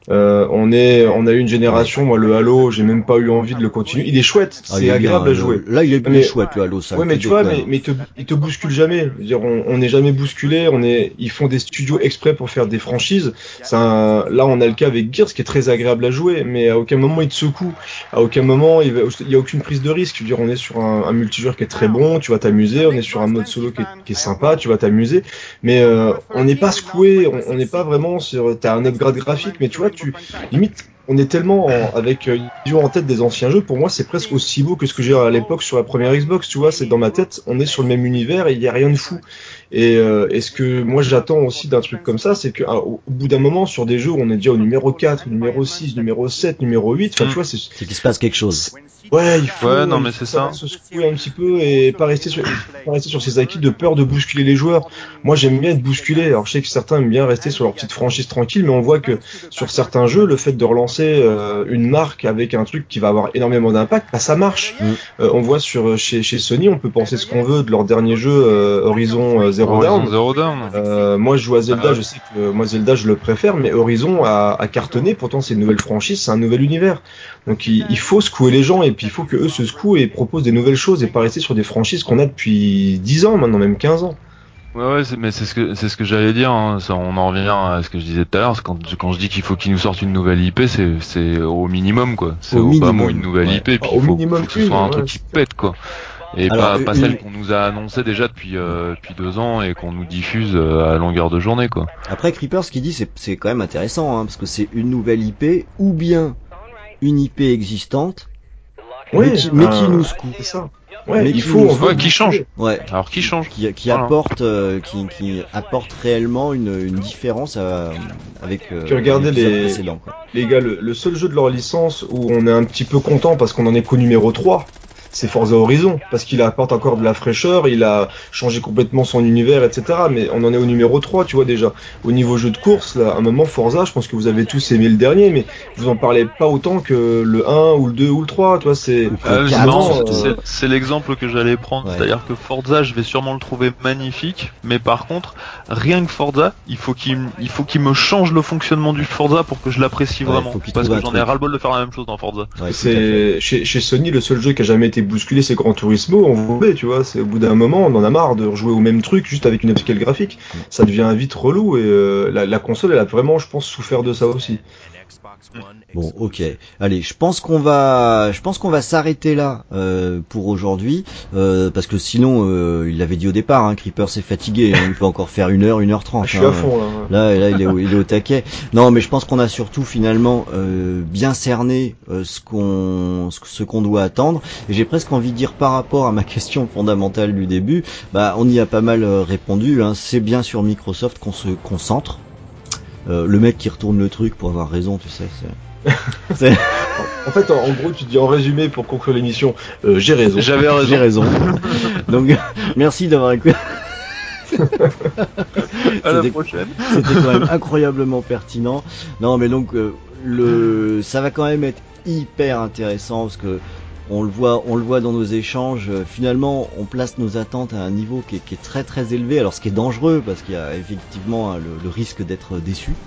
Euh, on est, on a eu une génération. Moi, le Halo, j'ai même pas eu envie de le continuer. Il est chouette, ah, c'est agréable à jouer. Là, il est bien chouette le Halo. Ça, ouais, mais tu vois, mais, mais te, il te bouscule jamais. dire, on n'est jamais bousculé. On est, ils font des studios exprès pour faire des franchises. Un, là, on a le cas avec Gears, qui est très agréable à jouer, mais à aucun moment il te secoue. À aucun moment, il, y a aucune prise de risque. Je veux dire, on est sur un, un multijoueur qui est très bon. Tu vas t'amuser. On est sur un mode solo qui est, qui est sympa. Tu vas t'amuser. Mais euh, on n'est pas secoué. On n'est pas vraiment sur. T'as un upgrade graphique, mais tu vois, tu limite on est tellement avec euh, en tête des anciens jeux, pour moi c'est presque aussi beau que ce que j'ai à l'époque sur la première Xbox, tu vois, c'est dans ma tête, on est sur le même univers et il n'y a rien de fou. Et, euh, ce que moi j'attends aussi d'un truc comme ça, c'est qu'au ah, au bout d'un moment sur des jeux où on est déjà au numéro 4, numéro 6, numéro 7, numéro 8, enfin tu mm. vois, c'est... C'est qu'il se passe quelque chose. Ouais, il faut, ouais, non, mais c'est ça. se secouer un petit peu et pas rester sur, pas rester sur ses acquis de peur de bousculer les joueurs. Moi, j'aime bien être bousculé. Alors, je sais que certains aiment bien rester sur leur petite franchise tranquille, mais on voit que sur certains jeux, le fait de relancer euh, une marque avec un truc qui va avoir énormément d'impact, bah, ça marche. Mm. Euh, on voit sur chez, chez Sony, on peut penser ce qu'on veut de leur dernier jeu euh, Horizon Zero Dawn. Zero Dawn. moi, je joue à Zelda, ah je sais que moi Zelda, je le préfère, mais Horizon a, a cartonné. Pourtant, c'est une nouvelle franchise, c'est un nouvel univers. Donc, il, il faut secouer les gens et puis il faut que eux se secouent et proposent des nouvelles choses et pas rester sur des franchises qu'on a depuis 10 ans maintenant, même 15 ans. Ouais, ouais, mais c'est ce que c'est ce que j'allais dire. Hein. Ça, on en revient à ce que je disais tout à l'heure. Quand, quand je dis qu'il faut qu'ils nous sortent une nouvelle IP, c'est c'est au minimum quoi. C'est au, minimum, une nouvelle IP. Puis il faut, que ce soit un truc qui pète quoi. Et pas, pas celle qu'on nous a annoncé déjà depuis euh, depuis deux ans et qu'on nous diffuse euh, à longueur de journée quoi. Après Creeper, ce qu'il dit, c'est c'est quand même intéressant hein, parce que c'est une nouvelle IP ou bien une IP existante mais, qui, euh, nous secoue. Ça. mais il faut, qui change. Ouais. Alors qui change Qui, qui apporte, euh, qui, qui apporte réellement une, une différence euh, avec. Euh, regardez les, les gars, le, le, seul jeu de leur licence où on est un petit peu content parce qu'on en est qu'au numéro 3 c'est Forza Horizon parce qu'il apporte encore de la fraîcheur, il a changé complètement son univers, etc. Mais on en est au numéro 3, tu vois déjà. Au niveau jeu de course, là, à un moment Forza, je pense que vous avez tous aimé le dernier, mais vous en parlez pas autant que le 1 ou le 2 ou le 3, tu vois. C'est euh, euh, c'est l'exemple que j'allais prendre, c'est-à-dire que Forza, je vais sûrement le trouver magnifique, mais par contre, rien que Forza, il faut qu'il il faut qu'il me change le fonctionnement du Forza pour que je l'apprécie vraiment, parce que j'en ai ras le bol de faire la même chose dans Forza. c'est chez, chez Sony le seul jeu qui a jamais été bousculer ces grands Turismo, on voulait, tu vois. C'est au bout d'un moment, on en a marre de rejouer au même truc juste avec une upscale graphique. Ça devient vite relou et euh, la, console, elle a vraiment, je pense, souffert de ça aussi. Bon, ok. Allez, je pense qu'on va, je pense qu'on va s'arrêter là euh, pour aujourd'hui, euh, parce que sinon, euh, il l'avait dit au départ, hein, Creeper c'est fatigué, hein, il peut encore faire une heure, une heure trente. Je suis hein. à fond là. Là, là, il est, au, il est au taquet. Non, mais je pense qu'on a surtout finalement euh, bien cerné euh, ce qu'on ce, ce qu'on doit attendre. Et j'ai presque envie de dire par rapport à ma question fondamentale du début, bah on y a pas mal euh, répondu. Hein. C'est bien sur Microsoft qu'on se concentre. Euh, le mec qui retourne le truc pour avoir raison, tu sais. c'est- c'est- En fait, en, en gros, tu dis en résumé pour conclure l'émission, euh, j'ai raison. J'avais J'ai raison. raison. Donc merci d'avoir écouté. À la C'était- prochaine. C'était quand même incroyablement pertinent. Non, mais donc euh, le, ça va quand même être hyper intéressant parce que on le voit, on le voit dans nos échanges. euh, Finalement, on place nos attentes à un niveau qui est, qui est très très élevé. Alors, ce qui est dangereux parce qu'il y a effectivement hein, le, le risque d'être déçu.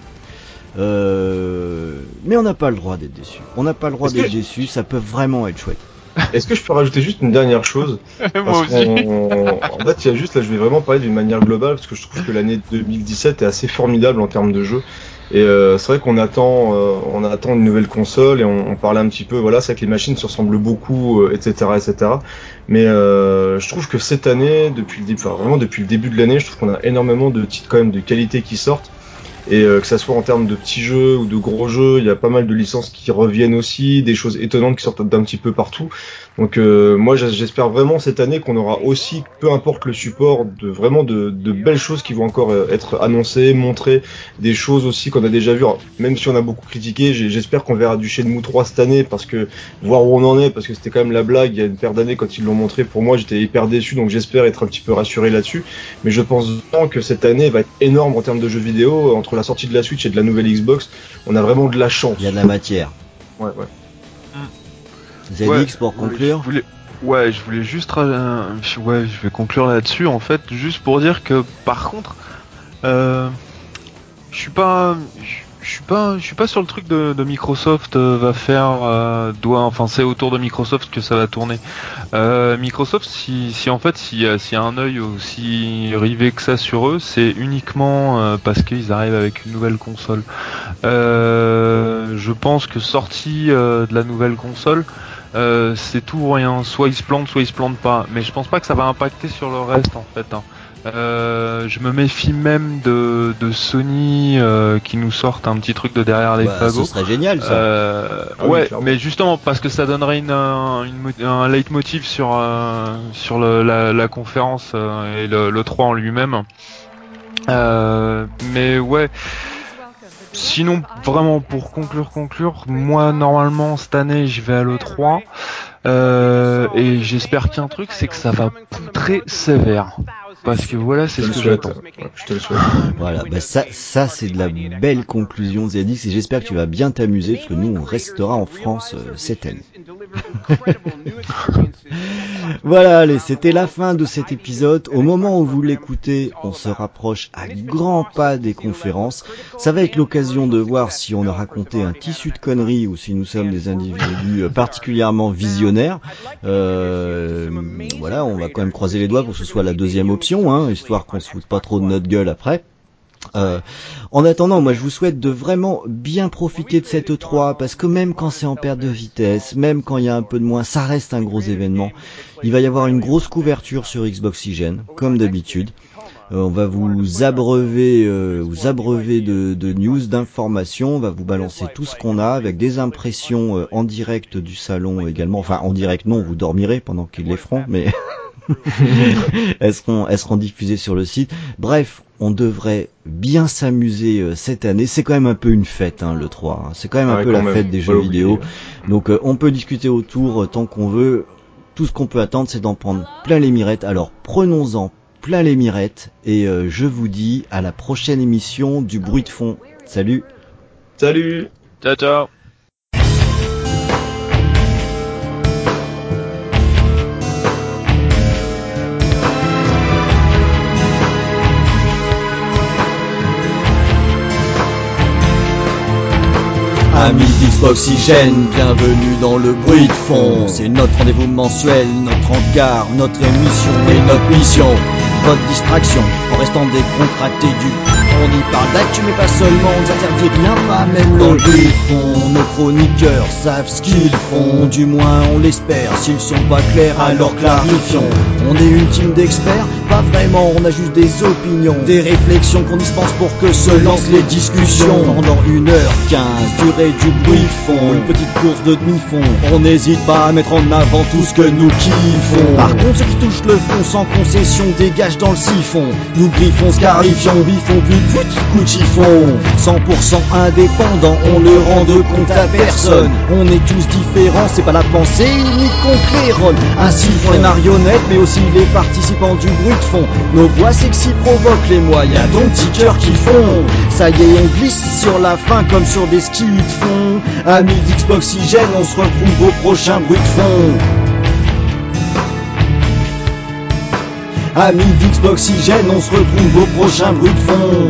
Euh, mais on n'a pas le droit d'être déçu. On n'a pas le droit que d'être je- déçu. Ça peut vraiment être chouette. Est-ce que je peux rajouter juste une dernière chose Moi aussi. En fait, il y a juste là, je vais vraiment parler d'une manière globale parce que je trouve que l'année 2017 est assez formidable en termes de jeu. Et euh, c'est vrai qu'on attend, euh, on attend une nouvelle console et on, on parlait un petit peu, voilà, c'est que les machines se ressemblent beaucoup, euh, etc., etc. Mais euh, je trouve que cette année, depuis le début, vraiment depuis le début de l'année, je trouve qu'on a énormément de titres quand même de qualité qui sortent. Et que ça soit en termes de petits jeux ou de gros jeux, il y a pas mal de licences qui reviennent aussi, des choses étonnantes qui sortent d'un petit peu partout. Donc euh, moi j'espère vraiment cette année qu'on aura aussi, peu importe le support, de vraiment de, de belles choses qui vont encore euh, être annoncées, montrées, des choses aussi qu'on a déjà vues. Alors, même si on a beaucoup critiqué, j'espère qu'on verra du Shenmue 3 cette année parce que voir où on en est, parce que c'était quand même la blague il y a une paire d'années quand ils l'ont montré. Pour moi j'étais hyper déçu, donc j'espère être un petit peu rassuré là-dessus. Mais je pense vraiment que cette année va être énorme en termes de jeux vidéo. Entre la sortie de la Switch et de la nouvelle Xbox, on a vraiment de la chance. Il y a de la matière. Ouais, ouais. ZX pour conclure. Je voulais- Ouais, je voulais juste, euh, ouais, je vais conclure là-dessus en fait, juste pour dire que par contre, euh, je suis pas, je suis pas, je suis pas sur le truc de, de Microsoft euh, va faire, euh, doit, enfin c'est autour de Microsoft que ça va tourner. Microsoft, si, si en fait s'il y, a- s'il y a un œil aussi rivé que ça sur eux, c'est uniquement parce qu'ils arrivent avec une nouvelle console. Je pense que sortie de la nouvelle console. Euh, c'est tout ou rien. Soit ils se plantent, soit ils se plantent pas. Mais je pense pas que ça va impacter sur le reste en fait. hein. Euh, je me méfie même de, de Sony euh, qui nous sortent un petit truc de derrière les Bah, ce fagots. serait génial ça. Euh, Ah oui, ouais, clairement. mais justement parce que ça donnerait une, un, une un leitmotiv sur euh, sur le, la, la conférence euh, et le, le 3 en lui-même. Euh, mais ouais. Sinon, vraiment pour conclure, conclure, moi normalement cette année je vais à l'E3 euh, et j'espère qu'un truc c'est que ça va poutrer sévère. Parce que voilà, c'est ce que j'attends. Je te le souhaite. Voilà, bah ça, ça c'est de la belle conclusion ZX et j'espère que tu vas bien t'amuser parce que nous on restera en France euh, cette année. Voilà, allez, c'était la fin de cet épisode. Au moment où vous l'écoutez, on se rapproche à grands pas des conférences. Ça va être l'occasion de voir si on a raconté un tissu de conneries ou si nous sommes des individus euh, particulièrement visionnaires. Euh, voilà, on va quand même croiser les doigts pour que ce soit la deuxième option, hein, histoire qu'on se foute pas trop de notre gueule après. Euh, en attendant, moi je vous souhaite de vraiment bien profiter de cette E3 parce que même quand c'est en perte de vitesse, même quand il y a un peu de moins, ça reste un gros événement. Il va y avoir une grosse couverture sur Xboxygène, comme d'habitude. Euh, on va vous abreuver, euh, vous abreuver de, de news, d'informations. On va vous balancer tout ce qu'on a avec des impressions en direct du salon également. Enfin, en direct, non, vous dormirez pendant qu'ils les feront, mais elles seront, elles seront diffusées sur le site. Bref, on devrait bien s'amuser euh, cette année. C'est quand même un peu une fête, hein, le 3. hein. C'est quand même un Ouais, peu la même. fête des jeux vidéo. Donc euh, on peut discuter autour euh, tant qu'on veut. Tout ce qu'on peut attendre, c'est d'en prendre plein les mirettes. Alors prenons-en plein les mirettes. Et euh, je vous dis à la prochaine émission du bruit de fond. Salut Salut Ciao ciao. Amis d'Xboxygène, bienvenue dans le bruit de fond. C'est notre rendez-vous mensuel, notre encart, notre émission et notre mission. Votre distraction en restant décontracté du on y parle d'actu mais pas seulement, on interdit rien, pas même le fond. Nos chroniqueurs savent ce qu'ils font, du moins on l'espère. S'ils sont pas clairs, alors clarifions. On est une team d'experts, pas vraiment, on a juste des opinions, des réflexions qu'on dispense pour que se lancent les discussions. Pendant une heure 15, durée du bruit fond, une petite course de demi-fond. On n'hésite pas à mettre en avant tout ce que nous kiffons. Par contre, ceux qui touchent le fond sans concession dans le siphon. Nous griffons, scarifions, biffons, puis coup de chiffon. 100% indépendant, on ne rend de compte à personne. On est tous différents, c'est pas la pensée unique qu'on claironne Ainsi font les marionnettes, mais aussi les participants du bruit de fond. Nos voix sexy provoquent les moyens, donc cœurs qui font. Ça y est, on glisse sur la fin comme sur des skis de fond. Amis d'Xboxygène, on se retrouve au prochain bruit de fond Amis d'Xboxygène, on se retrouve au prochain bruit de fond.